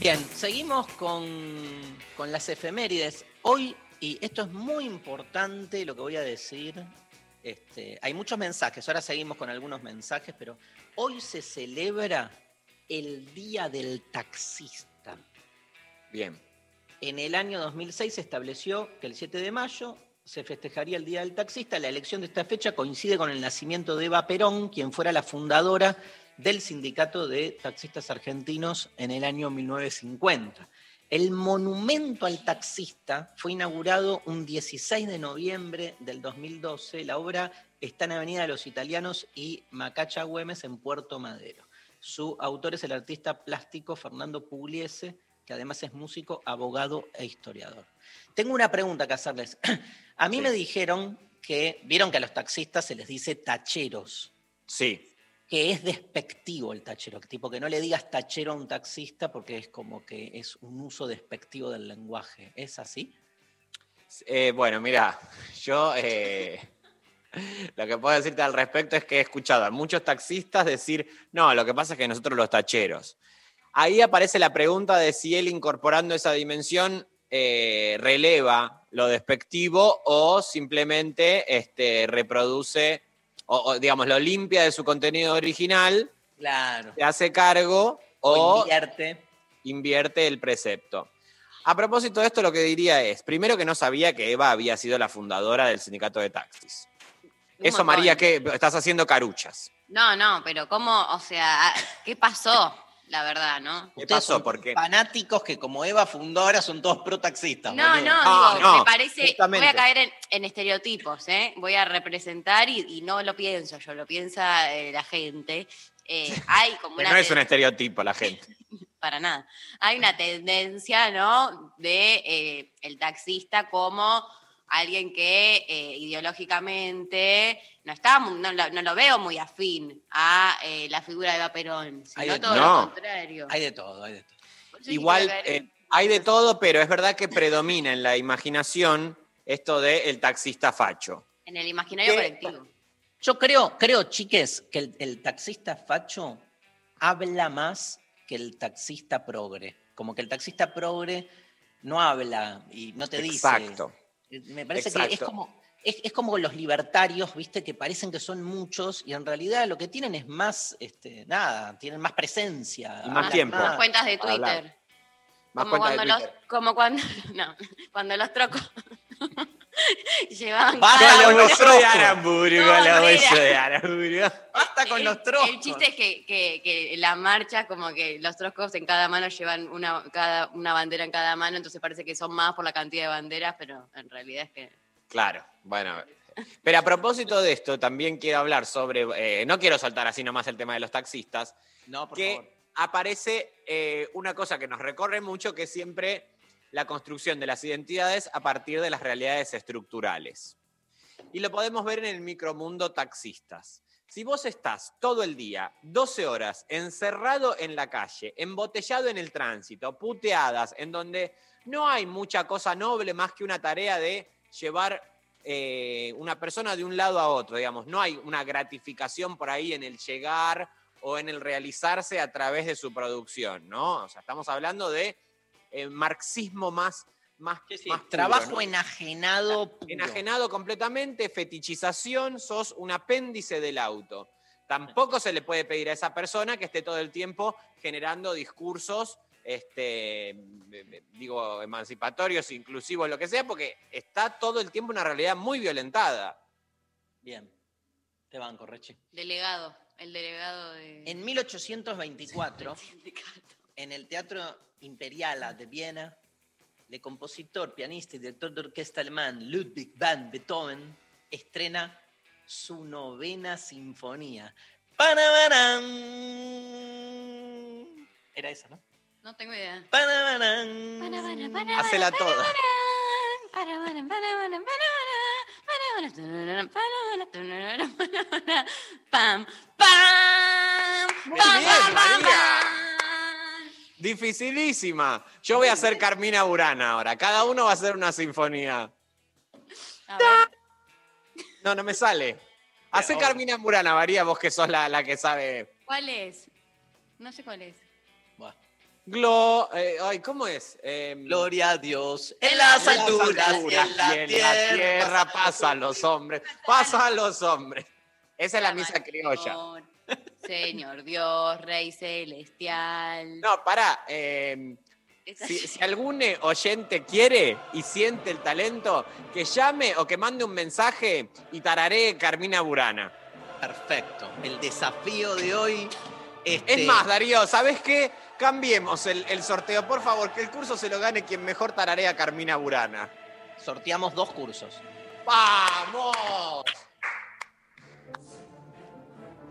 Bien, seguimos con, con las efemérides. Hoy, y esto es muy importante lo que voy a decir, este, hay muchos mensajes, ahora seguimos con algunos mensajes, pero hoy se celebra el Día del Taxista. Bien. En el año 2006 se estableció que el 7 de mayo se festejaría el Día del Taxista. La elección de esta fecha coincide con el nacimiento de Eva Perón, quien fuera la fundadora del Sindicato de Taxistas Argentinos en el año 1950. El monumento al taxista fue inaugurado un 16 de noviembre del 2012. La obra está en Avenida de los Italianos y Macacha Güemes en Puerto Madero. Su autor es el artista plástico Fernando Pugliese, que además es músico, abogado e historiador. Tengo una pregunta que hacerles. A mí me dijeron que, vieron que a los taxistas se les dice tacheros. Sí. Que es despectivo el tachero, tipo que no le digas tachero a un taxista porque es como que es un uso despectivo del lenguaje. ¿Es así? Eh, bueno, mira, yo eh, lo que puedo decirte al respecto es que he escuchado a muchos taxistas decir, no, lo que pasa es que nosotros los tacheros. Ahí aparece la pregunta de si él incorporando esa dimensión eh, releva lo despectivo o simplemente este, reproduce, o, o, digamos, lo limpia de su contenido original, Claro. se hace cargo O o invierte. invierte el precepto. A propósito de esto, lo que diría es, primero que no sabía que Eva había sido la fundadora del sindicato de taxis. Un Eso, montón. María, que estás haciendo caruchas. No, no, pero ¿cómo? O sea, ¿qué pasó? La verdad, ¿no? ¿Qué Ustedes pasó? son Porque fanáticos que como Eva fundó ahora son todos pro taxistas. No, boludo. no, No, digo, no, me parece, justamente. voy a caer en, en estereotipos, ¿eh? Voy a representar y, y no lo pienso yo, lo piensa eh, la gente. Eh, hay como una no es un estereotipo la gente. para nada. Hay una tendencia, ¿no? De eh, el taxista como alguien que eh, ideológicamente no está, no, lo- no lo veo muy afín a eh, la figura de Eva Perón, Hay sino de- todo no. lo contrario. Hay de todo, hay de todo. Igual eh, hay de todo, pero es verdad que predomina en la imaginación esto de el taxista facho. en el imaginario ¿Qué? colectivo. Yo creo, creo, chiques, que el, el taxista facho habla más que el taxista progre. Como que el taxista progre no habla y no te Exacto. dice. Me parece que es como, es, es como los libertarios, viste, que parecen que son muchos y en realidad lo que tienen es más, este, nada, tienen más presencia. Y más tiempo. Más cuentas de. Twitter. Más como de cuando los, como cuando, no, cuando los trocos llevaban Basta con los trocos. de No, de. Basta con el, los trocos. El chiste es que, que, que la marcha, como que los troscos en cada mano llevan una, cada, una bandera en cada mano, entonces parece que son más por la cantidad de banderas, pero en realidad es que. Claro, bueno, Pero a propósito de esto, también quiero hablar sobre, eh, no quiero soltar así nomás el tema de los taxistas, No, por que favor. aparece eh, una cosa que nos recorre mucho, que es siempre la construcción de las identidades a partir de las realidades estructurales. Y lo podemos ver en el micromundo taxistas. Si vos estás todo el día, 12 horas, encerrado en la calle, embotellado en el tránsito, puteadas, en donde no hay mucha cosa noble más que una tarea de llevar eh, una persona de un lado a otro, digamos, no hay una gratificación por ahí en el llegar o en el realizarse a través de su producción, ¿no? O sea, estamos hablando de eh, marxismo más, más, más puro, Trabajo ¿no? enajenado. puro. Enajenado completamente, fetichización, sos un apéndice del auto. Tampoco se le puede pedir a esa persona que esté todo el tiempo generando discursos, este, digo, emancipatorios, inclusivos, lo que sea, porque está todo el tiempo una realidad muy violentada. Bien. Te banco, Rechi. Delegado, el delegado de... En 1824, en el Teatro Imperial de Viena, el compositor, pianista y director de orquesta alemán Ludwig van Beethoven estrena su novena sinfonía. ¡Panabarán! Era esa, ¿no? No tengo idea. ¡Panabarán! Hacela toda. Pam, pam, bien, María. Dificilísima. Yo voy a hacer Carmina Burana ahora. Cada uno va a hacer una sinfonía. A ver. No, no me sale. Hacé Carmina Burana, María, vos que sos la, la que sabe. ¿Cuál es? No sé cuál es. Glo, eh, ay, ¿cómo es? Em, Gloria a Dios en las alturas y en la y en tierra. la tierra pasan los hombres, pasan los hombres. Esa es la misa criolla. Señor, Dios, Rey Celestial. No, pará. em, si, si algún eh, oyente quiere y siente el talento, que llame o que mande un mensaje y tararé Carmina Burana. Perfecto. El desafío de hoy. Este, Es más, Darío, ¿sabes qué? Cambiemos el, el sorteo, por favor, que el curso se lo gane quien mejor tararea Carmina Burana. sorteamos dos cursos. ¡Vamos!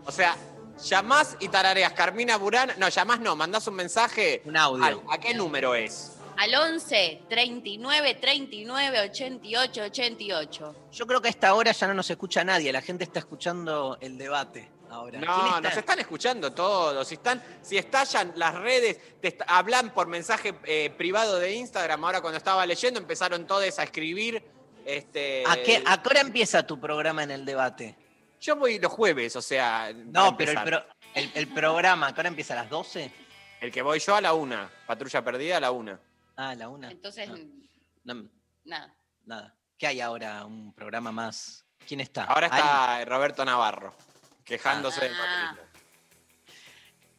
O sea, llamás y tarareas Carmina Burana. No, llamás no, mandás un mensaje. Un audio. al- ¿A qué número es? Al 11 39 39 88 88. Yo creo que a esta hora ya no nos escucha nadie. La gente está escuchando el debate ahora. ¿Quién No, está? nos están escuchando todos. Si, están, si estallan las redes, te est- hablan por mensaje eh, privado de Instagram. Ahora cuando estaba leyendo empezaron todos a escribir. Este, ¿A qué, ¿A qué hora empieza tu programa en el debate? Yo voy los jueves, o sea. No, pero el, empezar. pro- el, el programa, ¿a qué hora empieza? ¿A las 12? El que voy yo a la una. Patrulla perdida a la una. Ah, a la una. Entonces, No, nada. nada. ¿Qué hay ahora? ¿Un programa más? ¿Quién está? Ahora ¿Alguien? está Roberto Navarro, quejándose de Ah. Patricia.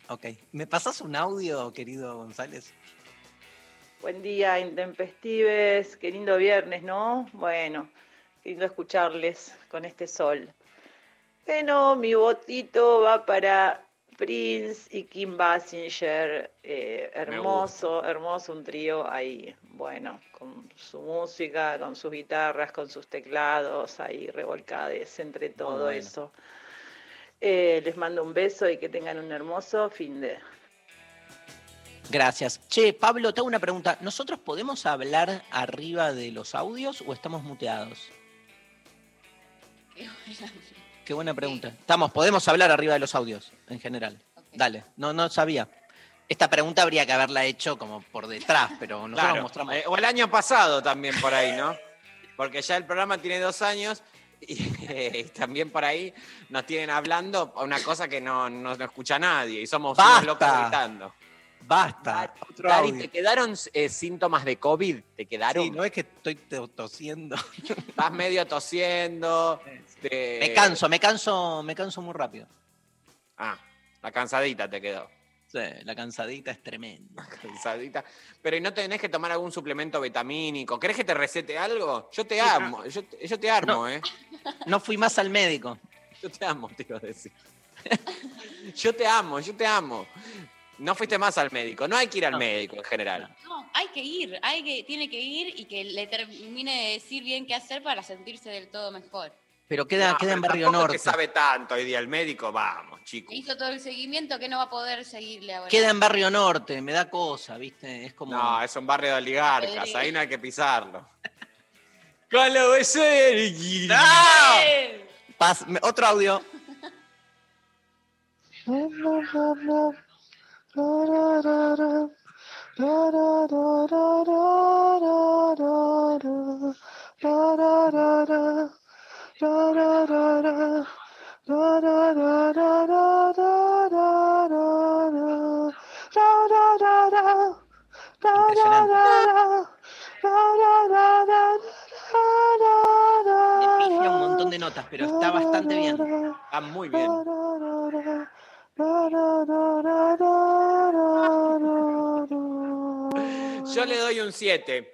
Ok. ¿Me pasas un audio, querido González? Buen día, intempestives. Qué lindo viernes, ¿no? Bueno, qué lindo escucharles con este sol. Bueno, mi votito va para Prince y Kim Basinger. Eh, hermoso, hermoso un trío ahí. Bueno, con su música, con sus guitarras, con sus teclados, ahí revolcades entre todo bueno. eso. Eh, les mando un beso y que tengan un hermoso fin de. Gracias. Che, Pablo, te hago una pregunta. ¿Nosotros podemos hablar arriba de los audios o estamos muteados? Qué buena pregunta. Estamos, podemos hablar arriba de los audios, en general. Dale, no, no sabía. Esta pregunta habría que haberla hecho como por detrás, pero nosotros Claro, mostramos. eh, o el año pasado también por ahí, ¿no? Porque ya el programa tiene dos años y eh, también por ahí nos tienen hablando una cosa que no, no, no escucha nadie y somos unos locos gritando. Basta. Dari, audio. ¿te quedaron eh, síntomas de COVID? ¿Te quedaron? Sí, no es que estoy to- tosiendo. Estás medio tosiendo. te- Me canso, me canso, me canso muy rápido. Ah, la cansadita te quedó. Sí, la cansadita es tremenda. Cansadita. Pero ¿y no tenés que tomar algún suplemento vitamínico? ¿Querés que te recete algo? Yo te amo, yo, te- yo te armo, No. ¿eh? No fui más al médico. Yo te amo, te iba a decir. yo te amo, yo te amo. No fuiste más al médico. No hay que ir al médico en general. No, hay que ir, hay que, tiene que ir y que le termine de decir bien qué hacer para sentirse del todo mejor. Pero queda, No, queda en Barrio Norte. que sabe tanto hoy día el médico, vamos, chicos. Hizo todo el seguimiento que no va a poder seguirle ahora. Queda en Barrio Norte, me da cosa, ¿viste? Es como. No, es un barrio de oligarcas, ahí no hay que pisarlo. Con lo de- me- otro audio. Un montón de notas, pero está bastante bien. Está muy bien. Yo le doy un 7.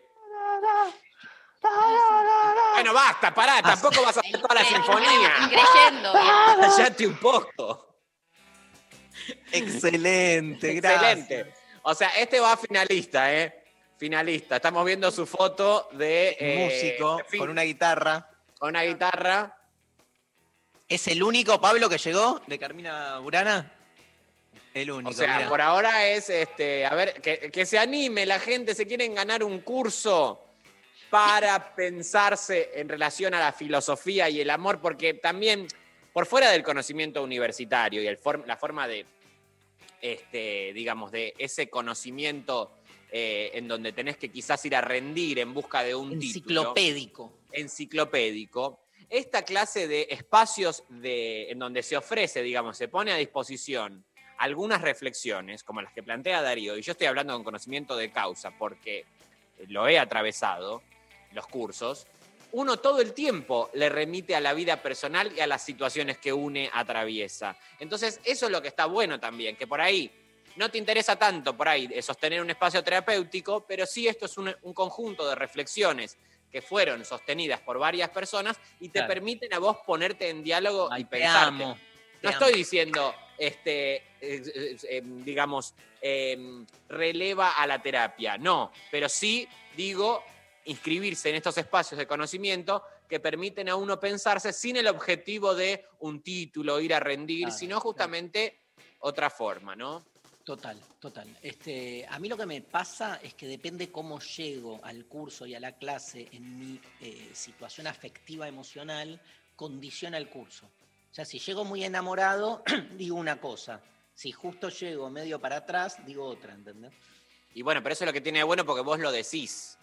Bueno, basta, pará, tampoco vas a hacer toda la sinfonía. Increyendo. Cállate un poco. Excelente, gracias. Excelente. O sea, este va a finalista, ¿eh? Finalista. Estamos viendo su foto de. eh, Músico, con una guitarra. con una guitarra. ¿Es el único Pablo que llegó de Carmina Burana? El único. O sea, mirá. por ahora es este. A ver, que, que se anime la gente. Se quieren ganar un curso para pensarse en relación a la filosofía y el amor, porque también, por fuera del conocimiento universitario y el form- la forma de, este, digamos, de ese conocimiento eh, en donde tenés que quizás ir a rendir en busca de un título Enciclopédico. enciclopédico, esta clase de espacios de, en donde se ofrece, digamos, se pone a disposición algunas reflexiones, como las que plantea Darío, y yo estoy hablando con conocimiento de causa, porque lo he atravesado, los cursos, uno todo el tiempo le remite a la vida personal y a las situaciones que une atraviesa. Entonces, eso es lo que está bueno también, que por ahí no te interesa tanto por ahí eh, sostener un espacio terapéutico, pero sí esto es un, un conjunto de reflexiones que fueron sostenidas por varias personas y te Claro. permiten a vos ponerte en diálogo Ay, y te te no amo. estoy diciendo, este, eh, eh, eh, digamos, eh, releva a la terapia, no, pero sí digo inscribirse en estos espacios de conocimiento que permiten a uno pensarse sin el objetivo de un título, ir a rendir, Claro, sino justamente otra forma, ¿no? Total, total. Este, a mí lo que me pasa es que depende cómo llego al curso y a la clase en mi eh, situación afectiva emocional, condiciona el curso. O sea, si llego muy enamorado, digo una cosa. Si justo llego medio para atrás, digo otra, ¿entendés? Y bueno, pero eso es lo que tiene de bueno porque vos lo decís.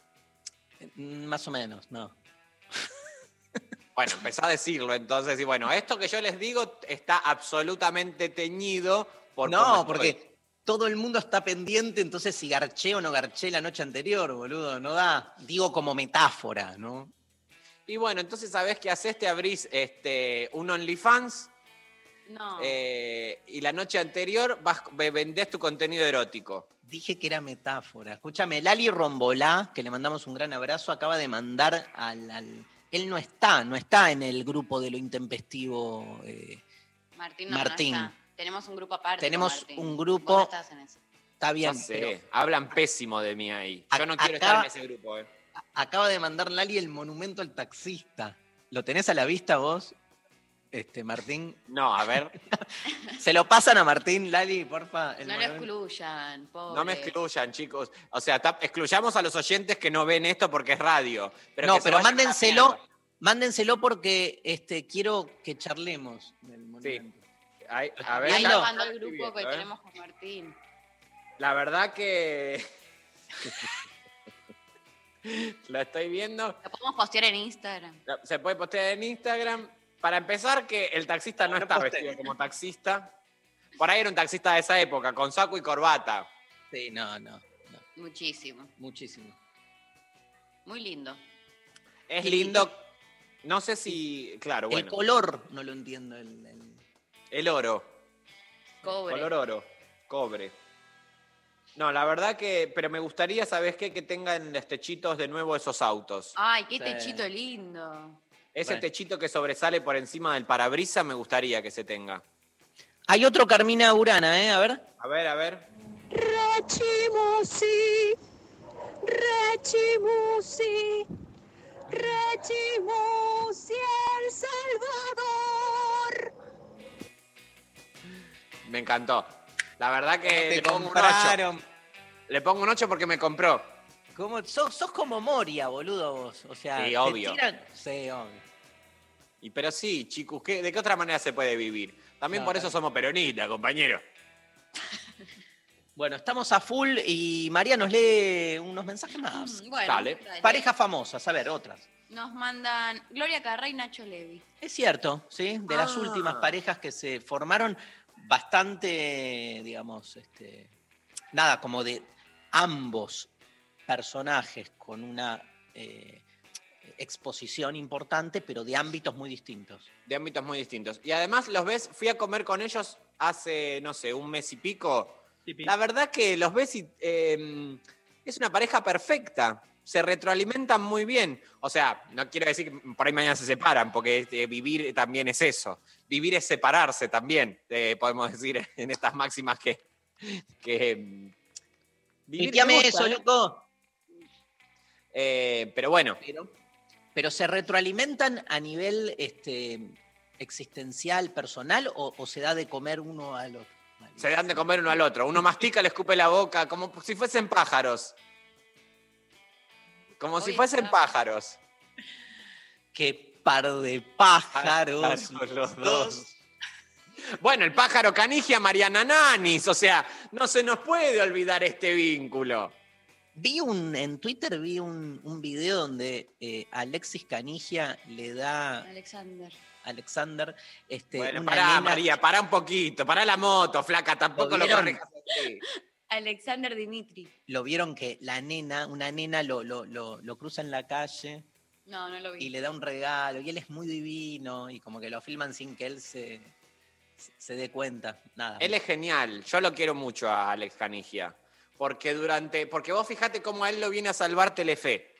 Mm, Más o menos, no. Bueno, empezá a decirlo entonces, y bueno, esto que yo les digo está absolutamente teñido por No, porque todo el mundo está pendiente, entonces si garché o no garché la noche anterior, boludo, no da. Digo como metáfora, ¿no? Y bueno, entonces sabés qué haces, te abrís este, un OnlyFans No. eh, y la noche anterior vas, ve- vendés tu contenido erótico. Dije que era metáfora. Escúchame, Lali Rombolá, que le mandamos un gran abrazo, acaba de mandar al. al- él no está, no está en el grupo de lo intempestivo. eh, Martín, no, no Martín. está. Tenemos un grupo aparte. Tenemos Martín. un Vos grupo- no estás en eso. está bien, sé, pero hablan pésimo de mí ahí. Yo no quiero estar en ese grupo. eh. acaba de mandar Lali el monumento al taxista. ¿Lo tenés a la vista vos, este Martín? No, a ver, ¿Se lo pasan a Martín, Lali, porfa? el No lo excluyan, pobre. no me excluyan, chicos. O sea, excluyamos a los oyentes que no ven esto porque es radio. Pero no, pero mándenselo, mándenselo porque este, quiero que charlemos del monumento. Ahí- a ver, Ahí lo el estoy grupo que ¿eh? tenemos con Martín. La verdad que. Lo estoy viendo. Lo podemos postear en Instagram. Se puede postear en Instagram. Para empezar, que el taxista no, No está vestido como taxista. Por ahí era un taxista de esa época, con saco y corbata. Sí, no, no, Muchísimo. muchísimo. Muy lindo. Es lindo. No sé si. Claro, El bueno. color no lo entiendo. el- el- El oro. Cobre. Color oro. Cobre. No, la verdad que. Pero me gustaría, ¿sabes qué? Que tengan los techitos de nuevo esos autos. Ay, qué Sí. techito lindo. Ese Bueno. techito que sobresale por encima del parabrisas me gustaría que se tenga. Hay otro Carmina Urana, ¿eh? A ver. A ver, a ver. Rechimusi, Rechimusi, Rechimusi, El Me encantó. La verdad que Te le pongo un compraron. 8. Le pongo un 8 porque me compró. ¿Cómo? Sos, sos como Moria, boludo, vos. O sea, Sí, te obvio. tiran- Sí, obvio. Y pero sí, chicos, ¿qué- ¿de qué otra manera se puede vivir? También No, por eso somos peronistas, compañero. Bueno, estamos a full y María nos lee unos mensajes más. Mm, Bueno, Dale. Parejas famosas, a ver, otras. Nos mandan Gloria Carrá y Nacho Levi. Es cierto, ¿sí? De las Ah. últimas parejas que se formaron, bastante, digamos, este, nada, como de ambos personajes con una eh, exposición importante, pero de ámbitos muy distintos. De ámbitos muy distintos. Y además los ves, fui a comer con ellos hace, no sé, un mes y pico. La verdad que los ves y eh, es una pareja perfecta. Se retroalimentan muy bien. O sea, no quiero decir que por ahí mañana se separan, porque este, vivir también es eso. Vivir es separarse también, eh, podemos decir en estas máximas que... que mm, vivir Mitiame me gusta, eso, ¿eh? loco. Eh, pero bueno, Pero, pero se retroalimentan a nivel este, existencial, personal, o, o se da de comer uno al otro. se dan de comer uno al otro. Uno mastica, le escupe la boca, como si fuesen pájaros. Como si fuesen está- pájaros. Qué par de pájaros. Pájaros los dos. Bueno, el pájaro canigia Mariana Nanis, o sea, no se nos puede olvidar este vínculo. Vi un, en Twitter vi un, un video donde eh, Alexis Canigia le da Alexander. Alexander este, Bueno, una pará, nena- María, pará un poquito, pará la moto, flaca, tampoco lo corrijas así. Alexander Dimitri. Lo vieron que la nena, una nena lo, lo, lo, lo cruza en la calle No, no lo vi. y le da un regalo y él es muy divino y como que lo filman sin que él se, se dé cuenta. Nada. Él es genial, yo lo quiero mucho a Alex Canigia. Porque durante. Porque vos fijate cómo a él lo viene a salvar Telefe.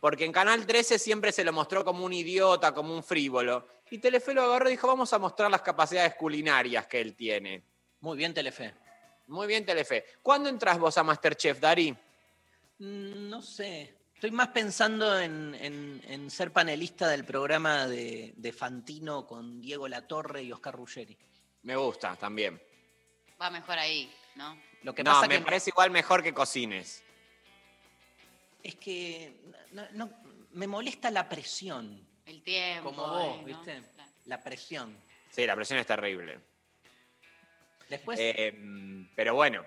Porque en Canal 13 siempre se lo mostró como un idiota, como un frívolo. Y Telefe lo agarró y dijo: Vamos a mostrar las capacidades culinarias que él tiene. Muy bien, Telefe. Muy bien, Telefe. ¿Cuándo entras vos a Masterchef, Dari? Mm, No sé. Estoy más pensando en, en- en ser panelista del programa de, de Fantino con Diego Latorre y Oscar Ruggeri. Me gusta también. Va mejor ahí, ¿no? Lo que no, pasa me que parece igual mejor que cocines. es que no- no- me molesta la presión, El tiempo. como vos. ¿viste? La presión. Sí, la presión es terrible. Después, Eh, pero bueno,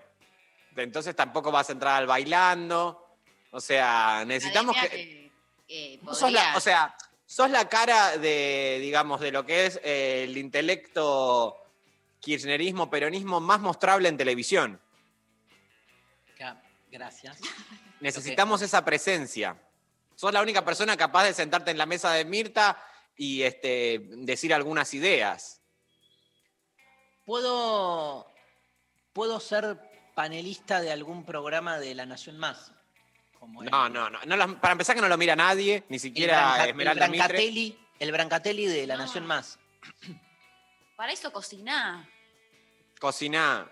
entonces tampoco vas a entrar al bailando. O sea, necesitamos que. eh, sos la- o sea, sos la cara de, digamos, de lo que es eh, el intelecto kirchnerismo, peronismo más mostrable en televisión. Gracias. Necesitamos esa presencia. Sos la única persona capaz de sentarte en la mesa de Mirta y este, decir algunas ideas. ¿Puedo, ¿Puedo ser panelista de algún programa de La Nación Más? Como el- No, no, no. no lo- para empezar que no lo mira nadie, ni el, siquiera el Esmeralda Mitre. Brancatelli, el Brancatelli de La No. Nación Más. Para eso cociná. Cociná,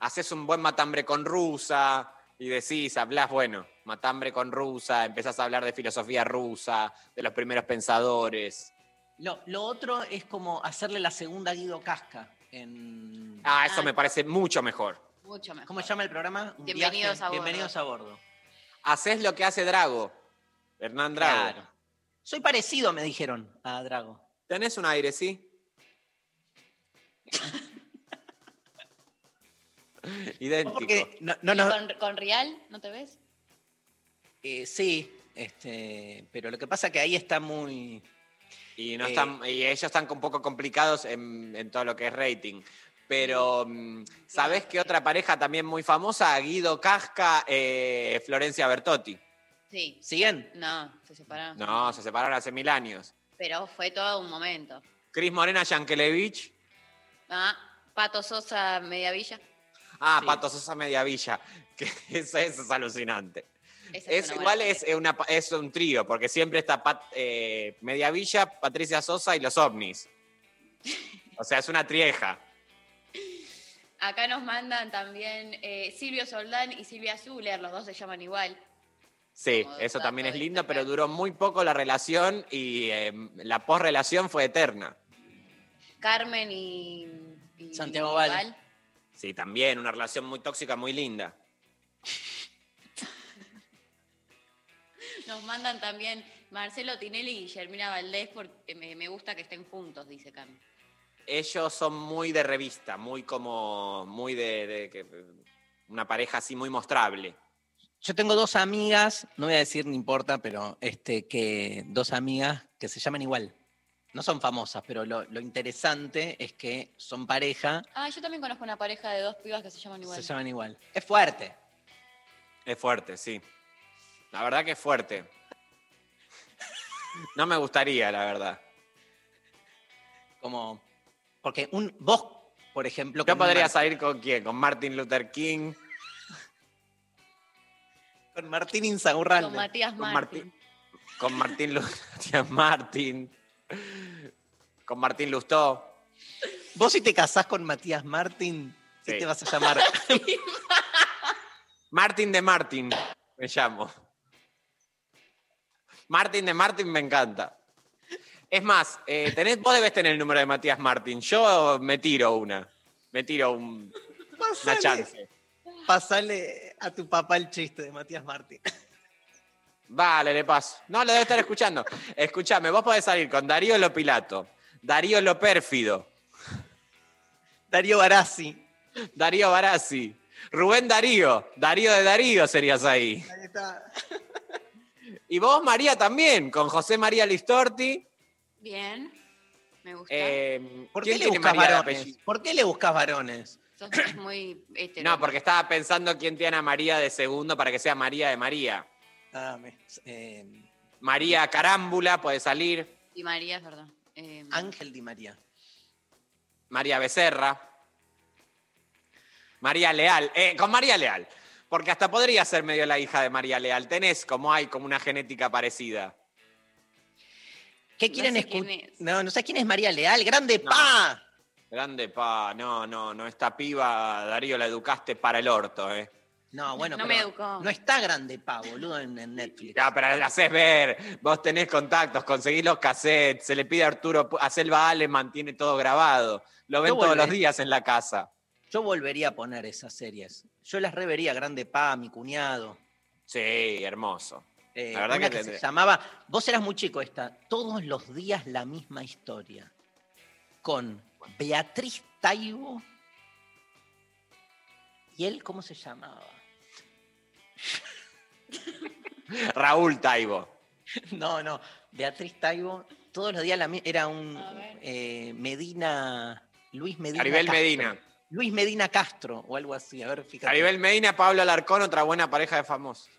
haces un buen matambre con rusa y decís, hablás, bueno, matambre con rusa, empezás a hablar de filosofía rusa, de los primeros pensadores. Lo, lo otro es como hacerle la segunda a Guido Casca. En... Ah, eso me parece mucho mejor. Mucho mejor. ¿Cómo se llama el programa? Un Bienvenidos viaje- a bordo. Bienvenidos a bordo. Haces lo que hace Drago, Hernán Drago. Claro. Soy parecido, me dijeron, a Drago. Tenés un aire, ¿sí? Idéntico. Porque no, no, no- ¿Con, con Real no te ves? eh, sí, este, pero lo que pasa es que ahí está muy... Y, no Eh, y ellos están un poco complicados en, en todo lo que es rating. Pero, mm, ¿sabés qué otra pareja también muy famosa? Guido Casca, eh, Florencia Bertotti. Sí. ¿Siguen? No, se separaron. No, se separaron hace mil años. Pero fue todo un momento. Cris Morena Yankelevich. Ah, Pato Sosa, Mediavilla. Ah, Sí. Pato Sosa Mediavilla. Que eso, eso es alucinante. Es, igual es, una, pa- es un trío, porque siempre está Pat, eh, Mediavilla, Patricia Sosa y los ovnis. O sea, es una trieja. Acá nos mandan también eh, Silvio Soldán y Silvia Zuller, los dos se llaman igual. Sí, eso también es lindo, pero duró muy poco la relación y eh, la posrelación fue eterna. Carmen y, y Santiago Val. Sí, también, una relación muy tóxica, muy linda. Nos mandan también Marcelo Tinelli y Guillermina Valdés porque me, me gusta que estén juntos, dice Cami. Ellos son muy de revista, muy como, muy de, una pareja así muy mostrable. Yo tengo dos amigas, no voy a decir, no importa, pero este, que dos amigas que se llaman igual. No son famosas, pero lo, lo interesante es que son pareja, Ah, yo también conozco una pareja de dos pibas que se llaman igual. se llaman igual. Es fuerte. Es fuerte, sí. La verdad que es fuerte. No me gustaría, la verdad. Como, porque un, vos, por ejemplo... Yo podría salir con quién? Con Martin Luther King. Con Martín Insaurralde. Con Matías Con Martín. Con Martín Luther Martin. Con Martín Lustó. Vos si te casás con Matías Martín, ¿qué Sí. te vas a llamar? Martin de Martin, me llamo. Martin de Martin me encanta. Es más, eh, tenés, vos debes tener el número de Matías Martin. Yo me tiro una. Me tiro un- una Pasale. chance. Pasale a tu papá el chiste de Matías Martín. Vale, le paso. No, lo debe estar escuchando. Escuchame, vos podés salir con Darío Lo Pilato, Darío Lo Pérfido, Darío Barassi. Darío Barassi, Rubén Darío, Darío de Darío serías ahí. Ahí está. Y vos, María, también, con José María Listorti. Bien, me gusta. Eh, ¿Por ¿quién qué le buscas varones? apellido? ¿Por qué le buscas varones? Sos sos muy hetero. No, porque estaba pensando quién tiene a María de segundo para que sea María de María. Ah, me- eh, María Carámbula puede salir. Y María, es verdad. Eh, Ángel Di María. María Becerra. María Leal. Eh, con María Leal. Porque hasta podría ser medio la hija de María Leal. Tenés como hay como una genética parecida. ¿Qué No quieren sé escuchar? es. No, no sé quién es María Leal. ¡Grande No. pa! Grande pa, no, no, no, esta piba, Darío, la educaste para el orto, ¿eh? No, bueno, No pero me educó. No está Grande pa, boludo, en, en Netflix. Ya, pero la haces ver, vos tenés contactos, conseguís los cassettes, se le pide a Arturo, a Selva Ale mantiene todo grabado, lo ven todos los días en la casa. Yo volvería a poner esas series. Yo las revería, Grande pa, mi cuñado. Sí, hermoso. Eh, La verdad una que se llamaba, vos eras muy chico esta, todos los días la misma historia, con Beatriz Taibo y él, ¿cómo se llamaba? Raúl Taibo. No, no, Beatriz Taibo, todos los días la era un eh, Medina, Luis Medina Maribel. Medina. Luis Medina Castro o algo así, a ver, fíjate. Maribel Medina, Pablo Alarcón, otra buena pareja de famosos.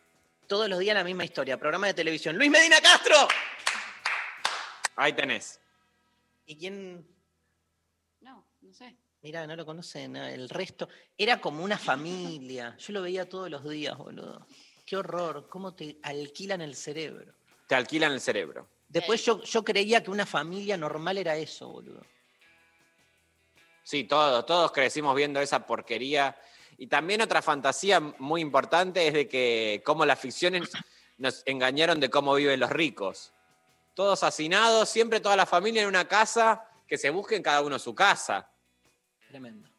Todos los días la misma historia, programa de televisión. Luis Medina Castro. Ahí tenés. ¿Y quién? No, no sé. Mira, no lo conocen, ¿no? el resto. Era como una familia. Yo lo veía todos los días, boludo. Qué horror, cómo te alquilan el cerebro. Te alquilan el cerebro. Después yo, yo creía que una familia normal era eso, boludo. Sí, todos, todos crecimos viendo esa porquería. Y también otra fantasía muy importante es de que cómo las ficciones nos engañaron de cómo viven los ricos. Todos hacinados, siempre toda la familia en una casa, que se busquen cada uno su casa. Tremendo.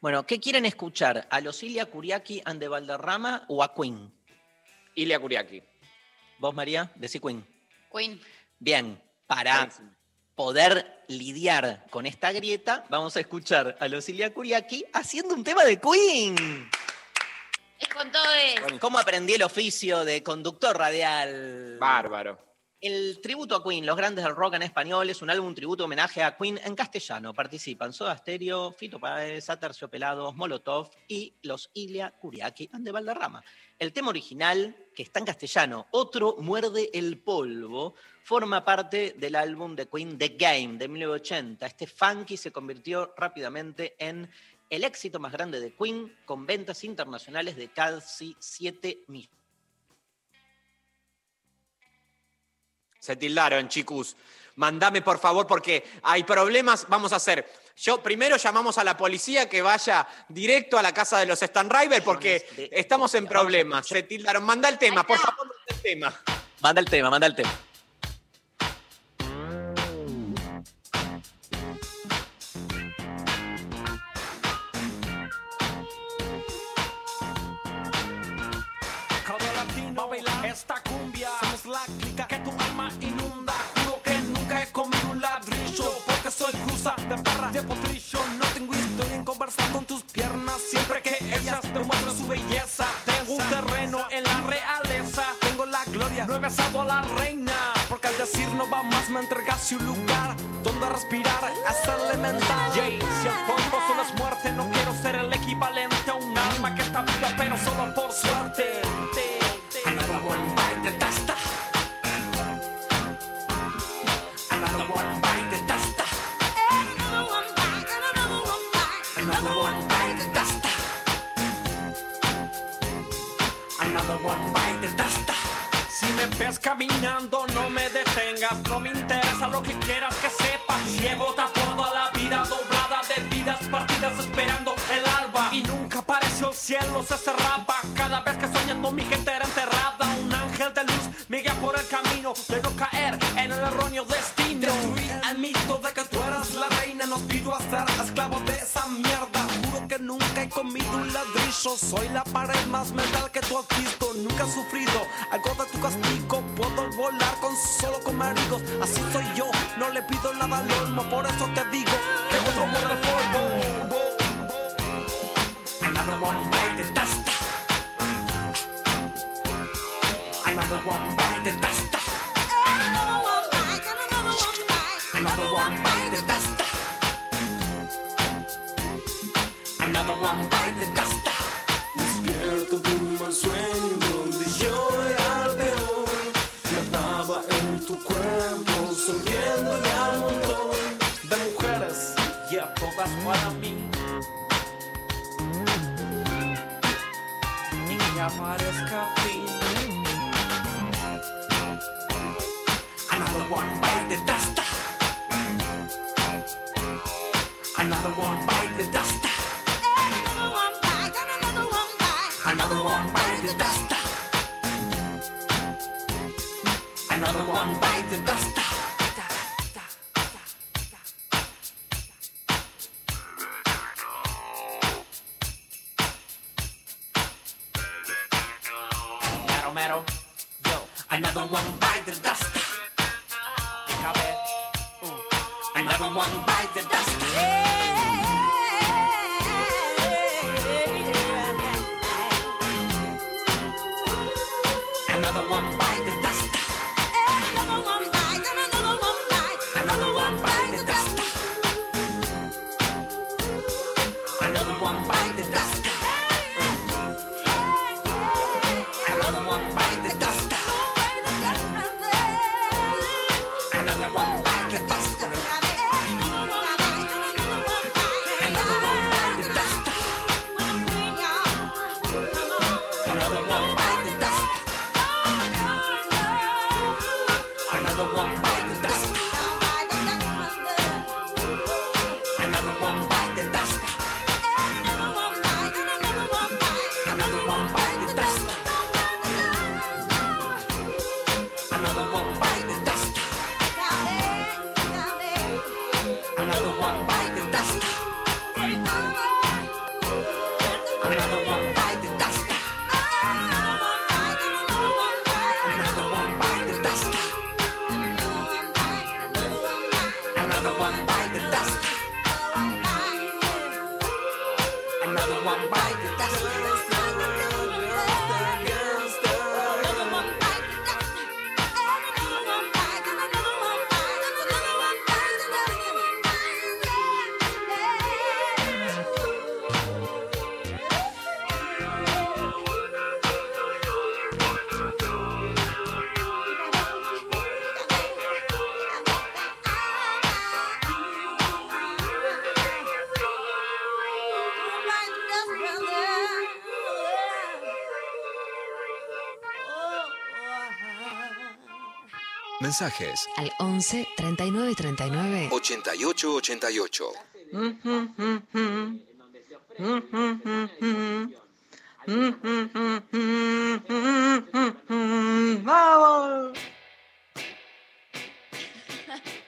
Bueno, ¿qué quieren escuchar? ¿A los Ilia Kuriaki and de Valderrama o a Queen? Ilia Kuriaki. ¿Vos, María? Decí Queen. Queen. Bien, para Buenísimo. Poder lidiar con esta grieta, vamos a escuchar a los Ilia Kuriaki haciendo un tema de Queen. Es con todo eso. ¿Cómo aprendí el oficio de conductor radial? Bárbaro. El tributo a Queen, los grandes del rock en español, es un álbum tributo homenaje a Queen en castellano. Participan Soda Stereo, Fito Páez, Aterciopelados, Molotov y los Ilia Kuriaki and de Valderrama. El tema original, que está en castellano, Otro muerde el polvo, forma parte del álbum de Queen The Game de 1980. Este funky se convirtió rápidamente en el éxito más grande de Queen, con ventas internacionales de casi 7 millones. Se tildaron, chicos. Mandame, por favor, porque hay problemas. Vamos a hacer. Yo primero llamamos a la policía que vaya directo a la casa de los Stan River porque estamos en problemas. Se tildaron. Manda el tema, por favor, manda el tema. Manda el tema, manda el tema. cosa de perra Llevo trillo, no tengo historia en conversar con tus piernas. Siempre que ellas te muestran su belleza Tengo un terreno en la realeza. Tengo la gloria, no he besado a la reina Porque al decir no va más me entregaste un lugar Donde respirar hasta elemental. Jay, si el fondo solo es muerte No quiero ser el equivalente a un alma que está viva Pero solo por suerte. Caminando, no me detengas. No me interesa lo que quieras que sepas. Llevo tatuado a la vida doblada de vidas partidas esperando el alba. Y nunca apareció el cielo, se cerraba. Cada vez que soñando mi gente era enterrada. Un ángel de luz me guía por el camino de caer en el erróneo destino. Destruí el mito de que tú eras la reina. Nos pido a ser esclavos de esa mierda. Juro que nunca he comido un ladrillo. Soy la pared más mental que tú has visto. Nunca he sufrido algo de tu castigo. Another one bite the dust. Another one bite the dust. Another one bite the dust. Despierto de un sueño donde yo era el peor. Nadaba en tu cuerpo, sonriéndole al montón de mujeres y a todas para Mensajes Al 11 39 39 88 88. ¡Vamos!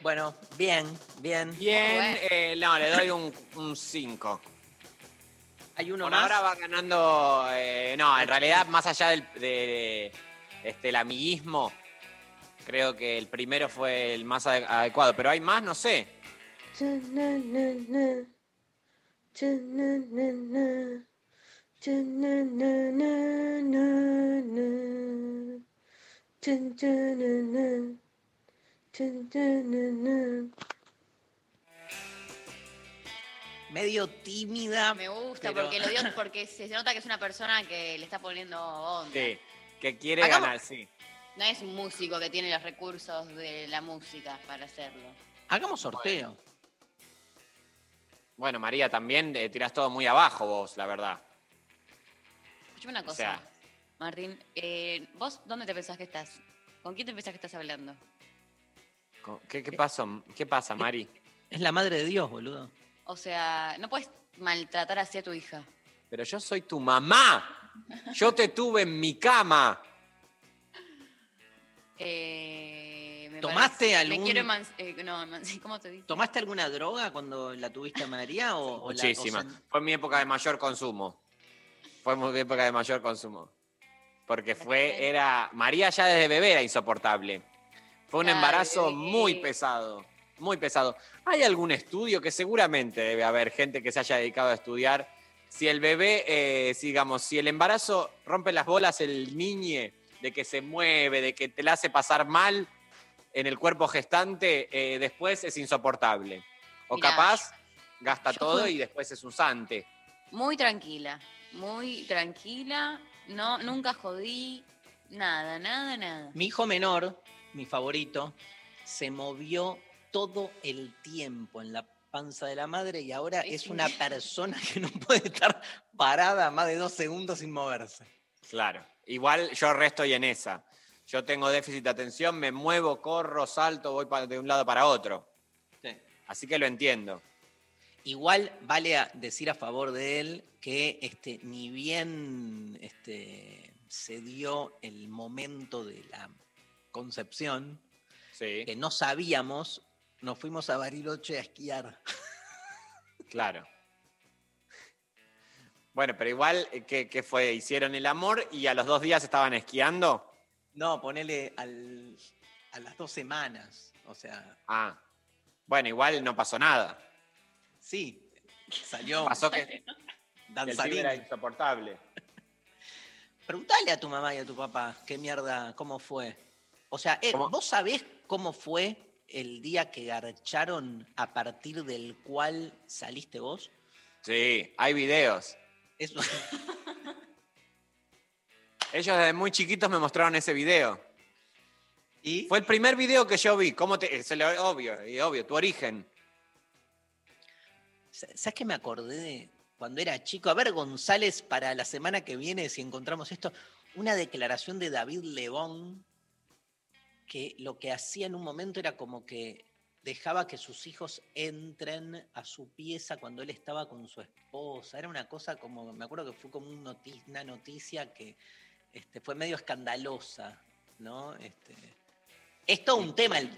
Bueno, bien, bien. Bien, eh, no, le doy un 5. Hay uno Por más. ahora va ganando. eh, no, en realidad, más allá del de, este, el amiguismo, creo que el primero fue el más ade- adecuado. Pero hay más, no sé. Medio tímida. Me gusta pero- porque lo dio porque se nota que es una persona que le está poniendo onda. Sí, que quiere ganar, sí. No es un músico que tiene los recursos de la música para hacerlo. Hagamos sorteo. Bueno, María, también eh, tirás todo muy abajo vos, la verdad. Escuchame una cosa, sea- Martín. eh, ¿Vos dónde te pensás que estás? ¿Con quién te pensás que estás hablando? ¿Qué, qué pasó? ¿Qué pasa, Mari? Es la madre de Dios, boludo. O sea, no puedes maltratar así a tu hija. Pero yo soy tu mamá. Yo te tuve en mi cama. Eh, me ¿Tomaste parece- Me algún- quiero eman- eh, no, eman- ¿cómo te dice? ¿Tomaste alguna droga cuando la tuviste a María? O, o la- o Muchísima. Fue mi época de mayor consumo. Fue mi época de mayor consumo. Porque fue, era. María ya desde bebé era insoportable. Fue un embarazo bebé. muy pesado. Muy pesado. ¿Hay algún estudio que seguramente debe haber gente que se haya dedicado a estudiar? Si el bebé, eh, si, digamos, si el embarazo rompe las bolas el niñe de que se mueve, de que te la hace pasar mal en el cuerpo gestante, eh, después es insoportable. O Mirá, capaz gasta todo y después es usante. Muy tranquila, muy tranquila. No, nunca jodí nada, nada, nada. Mi hijo menor, mi favorito, se movió todo el tiempo en la panza de la madre y ahora Es es un- una persona que no puede estar parada más de dos segundos sin moverse. Claro. Igual yo resto y en esa. Yo tengo déficit de atención, me muevo, corro, salto, voy de un lado para otro. Sí. Así que lo entiendo. Igual vale a decir a favor de él que este, ni bien este, se dio el momento de la concepción, Sí, que no sabíamos, nos fuimos a Bariloche a esquiar. claro. Bueno, pero igual, eh, ¿qué, qué fue? Hicieron el amor y a los dos días estaban esquiando. No, ponele al- a las dos semanas. O sea, Ah. Bueno, igual no pasó nada. sí, salió Pasó que, danzarín. era insoportable. Preguntale a tu mamá y a tu papá qué mierda, cómo fue. O sea, eh. ¿vos sabés cómo fue el día que garcharon a partir del cual saliste vos? Sí, hay videos. Eso, Ellos desde muy chiquitos me mostraron ese video. ¿Y? Fue el primer video que yo vi. ¿Cómo te.? Lo, obvio, y obvio, tu origen. ¿Sabes qué me acordé de cuando era chico? A ver, González, para la semana que viene, si encontramos esto, una declaración de David Lebón, que lo que hacía en un momento era como que dejaba que sus hijos entren a su pieza cuando él estaba con su esposa. Era una cosa como, me acuerdo que fue como una noticia que este, fue medio escandalosa, ¿no? Este, es todo un tema el,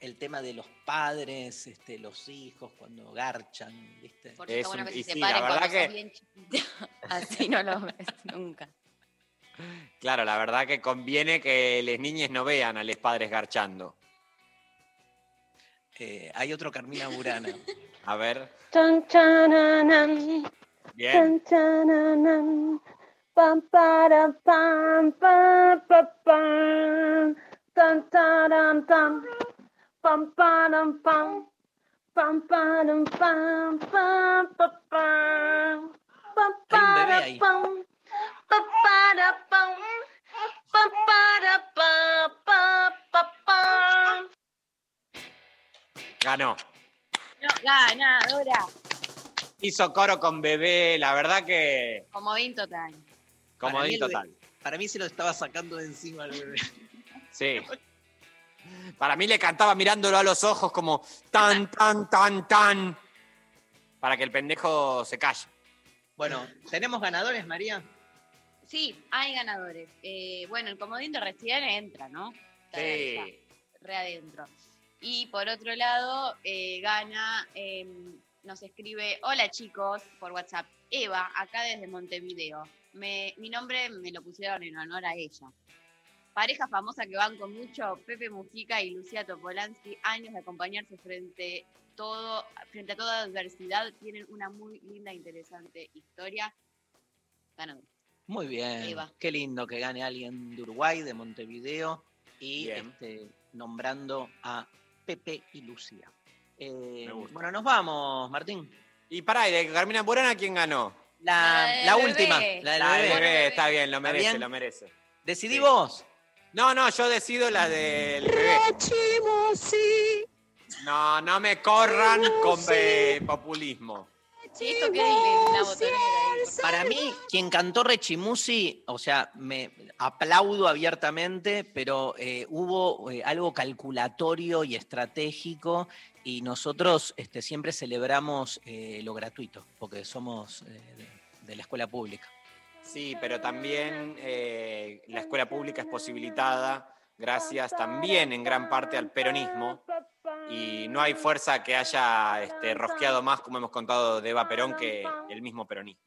el tema de los padres, este, los hijos, cuando garchan, ¿viste? Por eso Es bueno un- que se sí, separen cuando que- bien. Así no lo ves nunca. Claro, la verdad que conviene que las niñas no vean a los padres garchando. Eh, hay otro Carmina Burana. A ver, Chan, chananan, bien. chan, chananan, pam, para, pam, pam, pa, pam, tan, taran, tam, pam, param, pam, pam, param, pam, pam, pa, pam, pam, Hay un bebé para, ahí. Ganó. No, ganadora. Hizo coro con bebé, la verdad que Comodín total. como Para mí di el be- total. Para mí se lo estaba sacando de encima al bebé. Sí. Para mí le cantaba mirándolo a los ojos como tan, tan, tan, tan. Para que el pendejo se calle. Bueno, ¿tenemos ganadores, María? Sí, hay ganadores. Eh, bueno, el comodín de recién entra, ¿no? Está Sí. re adentro. Y por otro lado, eh, gana, eh, nos escribe, hola chicos, por WhatsApp, Eva, acá desde Montevideo. Me- mi nombre me lo pusieron en honor a ella. Pareja famosa que van con mucho, Pepe Mujica y Lucía Topolansky, años de acompañarse frente, todo, frente a toda adversidad, tienen una muy linda, interesante historia. Ganador. Muy bien. Eva. Qué lindo que gane alguien de Uruguay, de Montevideo. y este, nombrando a Pepe y Lucía. Eh, bueno, nos vamos, Martín. Y para, ¿y de Carmina Burana quién ganó? La, La la última, la del La bebé. bebé, está bien, lo ¿Está merece, bien? lo merece. ¿Decidí Sí. vos? No, no, yo decido la del bebé. No, no me corran con eh, populismo. Sí, esto que hay la botonera. Para mí, quien cantó Rechimusi, o sea, me aplaudo abiertamente, pero eh, hubo eh, algo calculatorio y estratégico y nosotros este, siempre celebramos eh, lo gratuito, porque somos eh, de, de la escuela pública. Sí, pero también eh, la escuela pública es posibilitada gracias también en gran parte al peronismo y no hay fuerza que haya este, rosqueado más, como hemos contado de Eva Perón, que el mismo peronismo.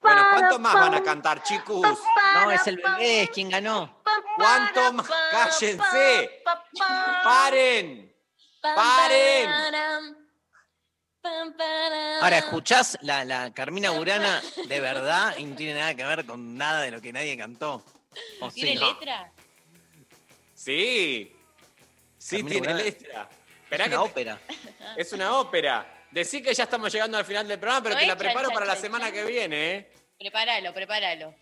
Bueno, ¿cuánto más van a cantar, chicos? No, es el bebé, es quien ganó. ¿Cuánto más? ¡Cállense! ¡Paren! ¡Paren! Ahora, ¿escuchás la, la Carmina Burana de verdad y no tiene nada que ver con nada de lo que nadie cantó? ¿O sí? ¿Tiene letra? Sí. Sí, Carmina tiene Burana. letra. Esperá Es que una te- ópera. Es una ópera. Decí que ya estamos llegando al final del programa, pero No te la chan, preparo chan, para la semana chan. que viene, ¿eh? Prepáralo, prepáralo.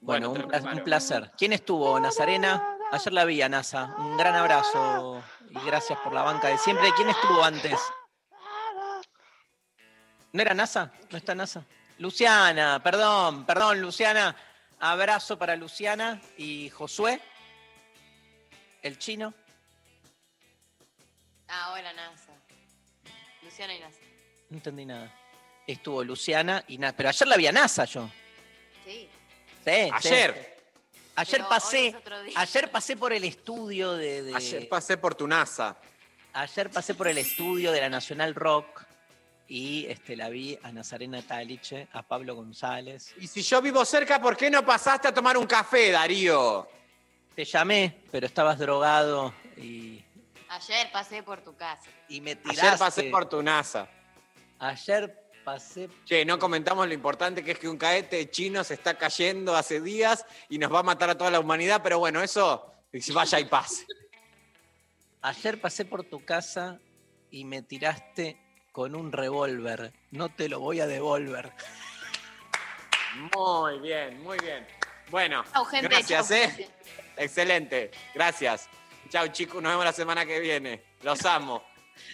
Bueno, preparo. un placer. ¿Quién estuvo, Nazarena? Ayer la vi a NASA. Un gran abrazo y gracias por la banca de siempre. ¿Quién estuvo antes? ¿No era NASA? ¿No está NASA? Luciana, perdón, perdón, Luciana. Abrazo para Luciana y Josué, el chino. Ahora NASA. Luciana y NASA. No entendí nada. Estuvo Luciana y NASA. Pero ayer la vi a NASA yo. Sí. Sí, sí. Ayer. Ayer Pero pasé, ayer pasé por el estudio de, de- Ayer pasé por tu NASA. Ayer pasé por el estudio de la Nacional Rock y este, la vi a Nazarena Taliche, a Pablo González. Y si yo vivo cerca, ¿por qué no pasaste a tomar un café, Darío? Te llamé, pero estabas drogado y, Ayer pasé por tu casa. y me tiraste. Ayer pasé por tu NASA. Ayer pasé. Che, no comentamos lo importante que es que un caete chino se está cayendo hace días y nos va a matar a toda la humanidad, pero bueno, eso vaya y pase. Ayer pasé por tu casa y me tiraste con un revólver. No te lo voy a devolver. Muy bien, muy bien. Bueno, Chau, gente, gracias, chau, ¿eh? gente. Excelente, gracias. Chau, chicos, nos vemos la semana que viene. Los amo.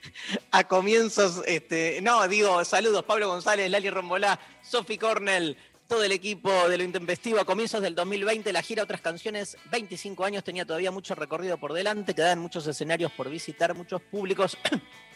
A comienzos, este, no, digo, saludos, Pablo González, Lali Rombolá, Sophie Cornell, todo el equipo de lo intempestivo. A comienzos del 2020, la gira Otras Canciones, 25 años, tenía todavía mucho recorrido por delante, quedaban muchos escenarios por visitar, muchos públicos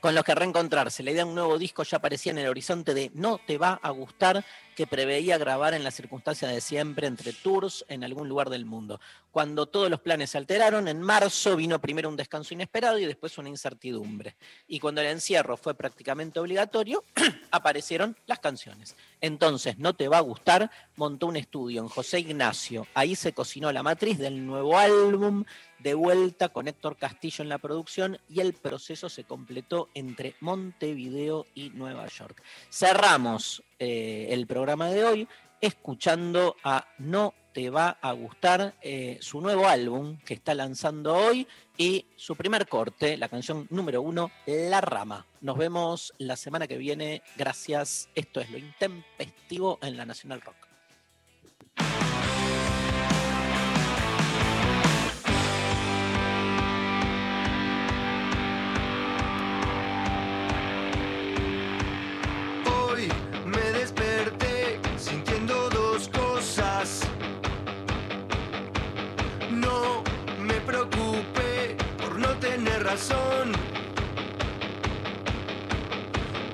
con los que reencontrarse. La idea de un nuevo disco ya aparecía en el horizonte de No te va a gustar, que preveía grabar en las circunstancias de siempre, entre tours en algún lugar del mundo. Cuando todos los planes se alteraron, en marzo vino primero un descanso inesperado y después una incertidumbre. Y cuando el encierro fue prácticamente obligatorio, aparecieron las canciones. Entonces, No te va a gustar, montó un estudio en José Ignacio. Ahí se cocinó la matriz del nuevo álbum, de vuelta con Héctor Castillo en la producción y el proceso se completó entre Montevideo y Nueva York. Cerramos eh, el programa de hoy escuchando a No te va a gustar eh, su nuevo álbum que está lanzando hoy y su primer corte, la canción número uno, La Rama. Nos vemos la semana que viene. Gracias. Esto es lo intempestivo en la Nacional Rock.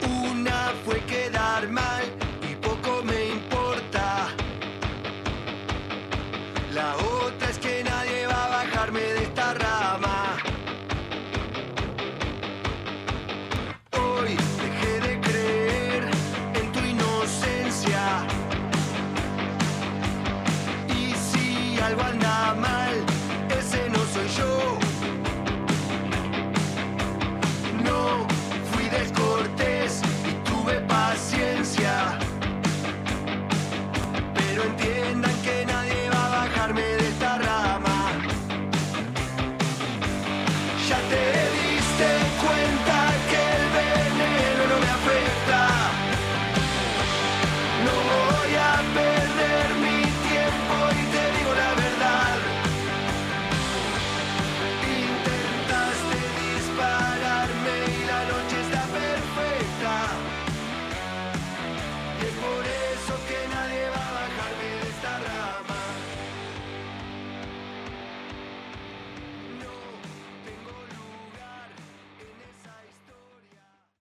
Una fue quedar mal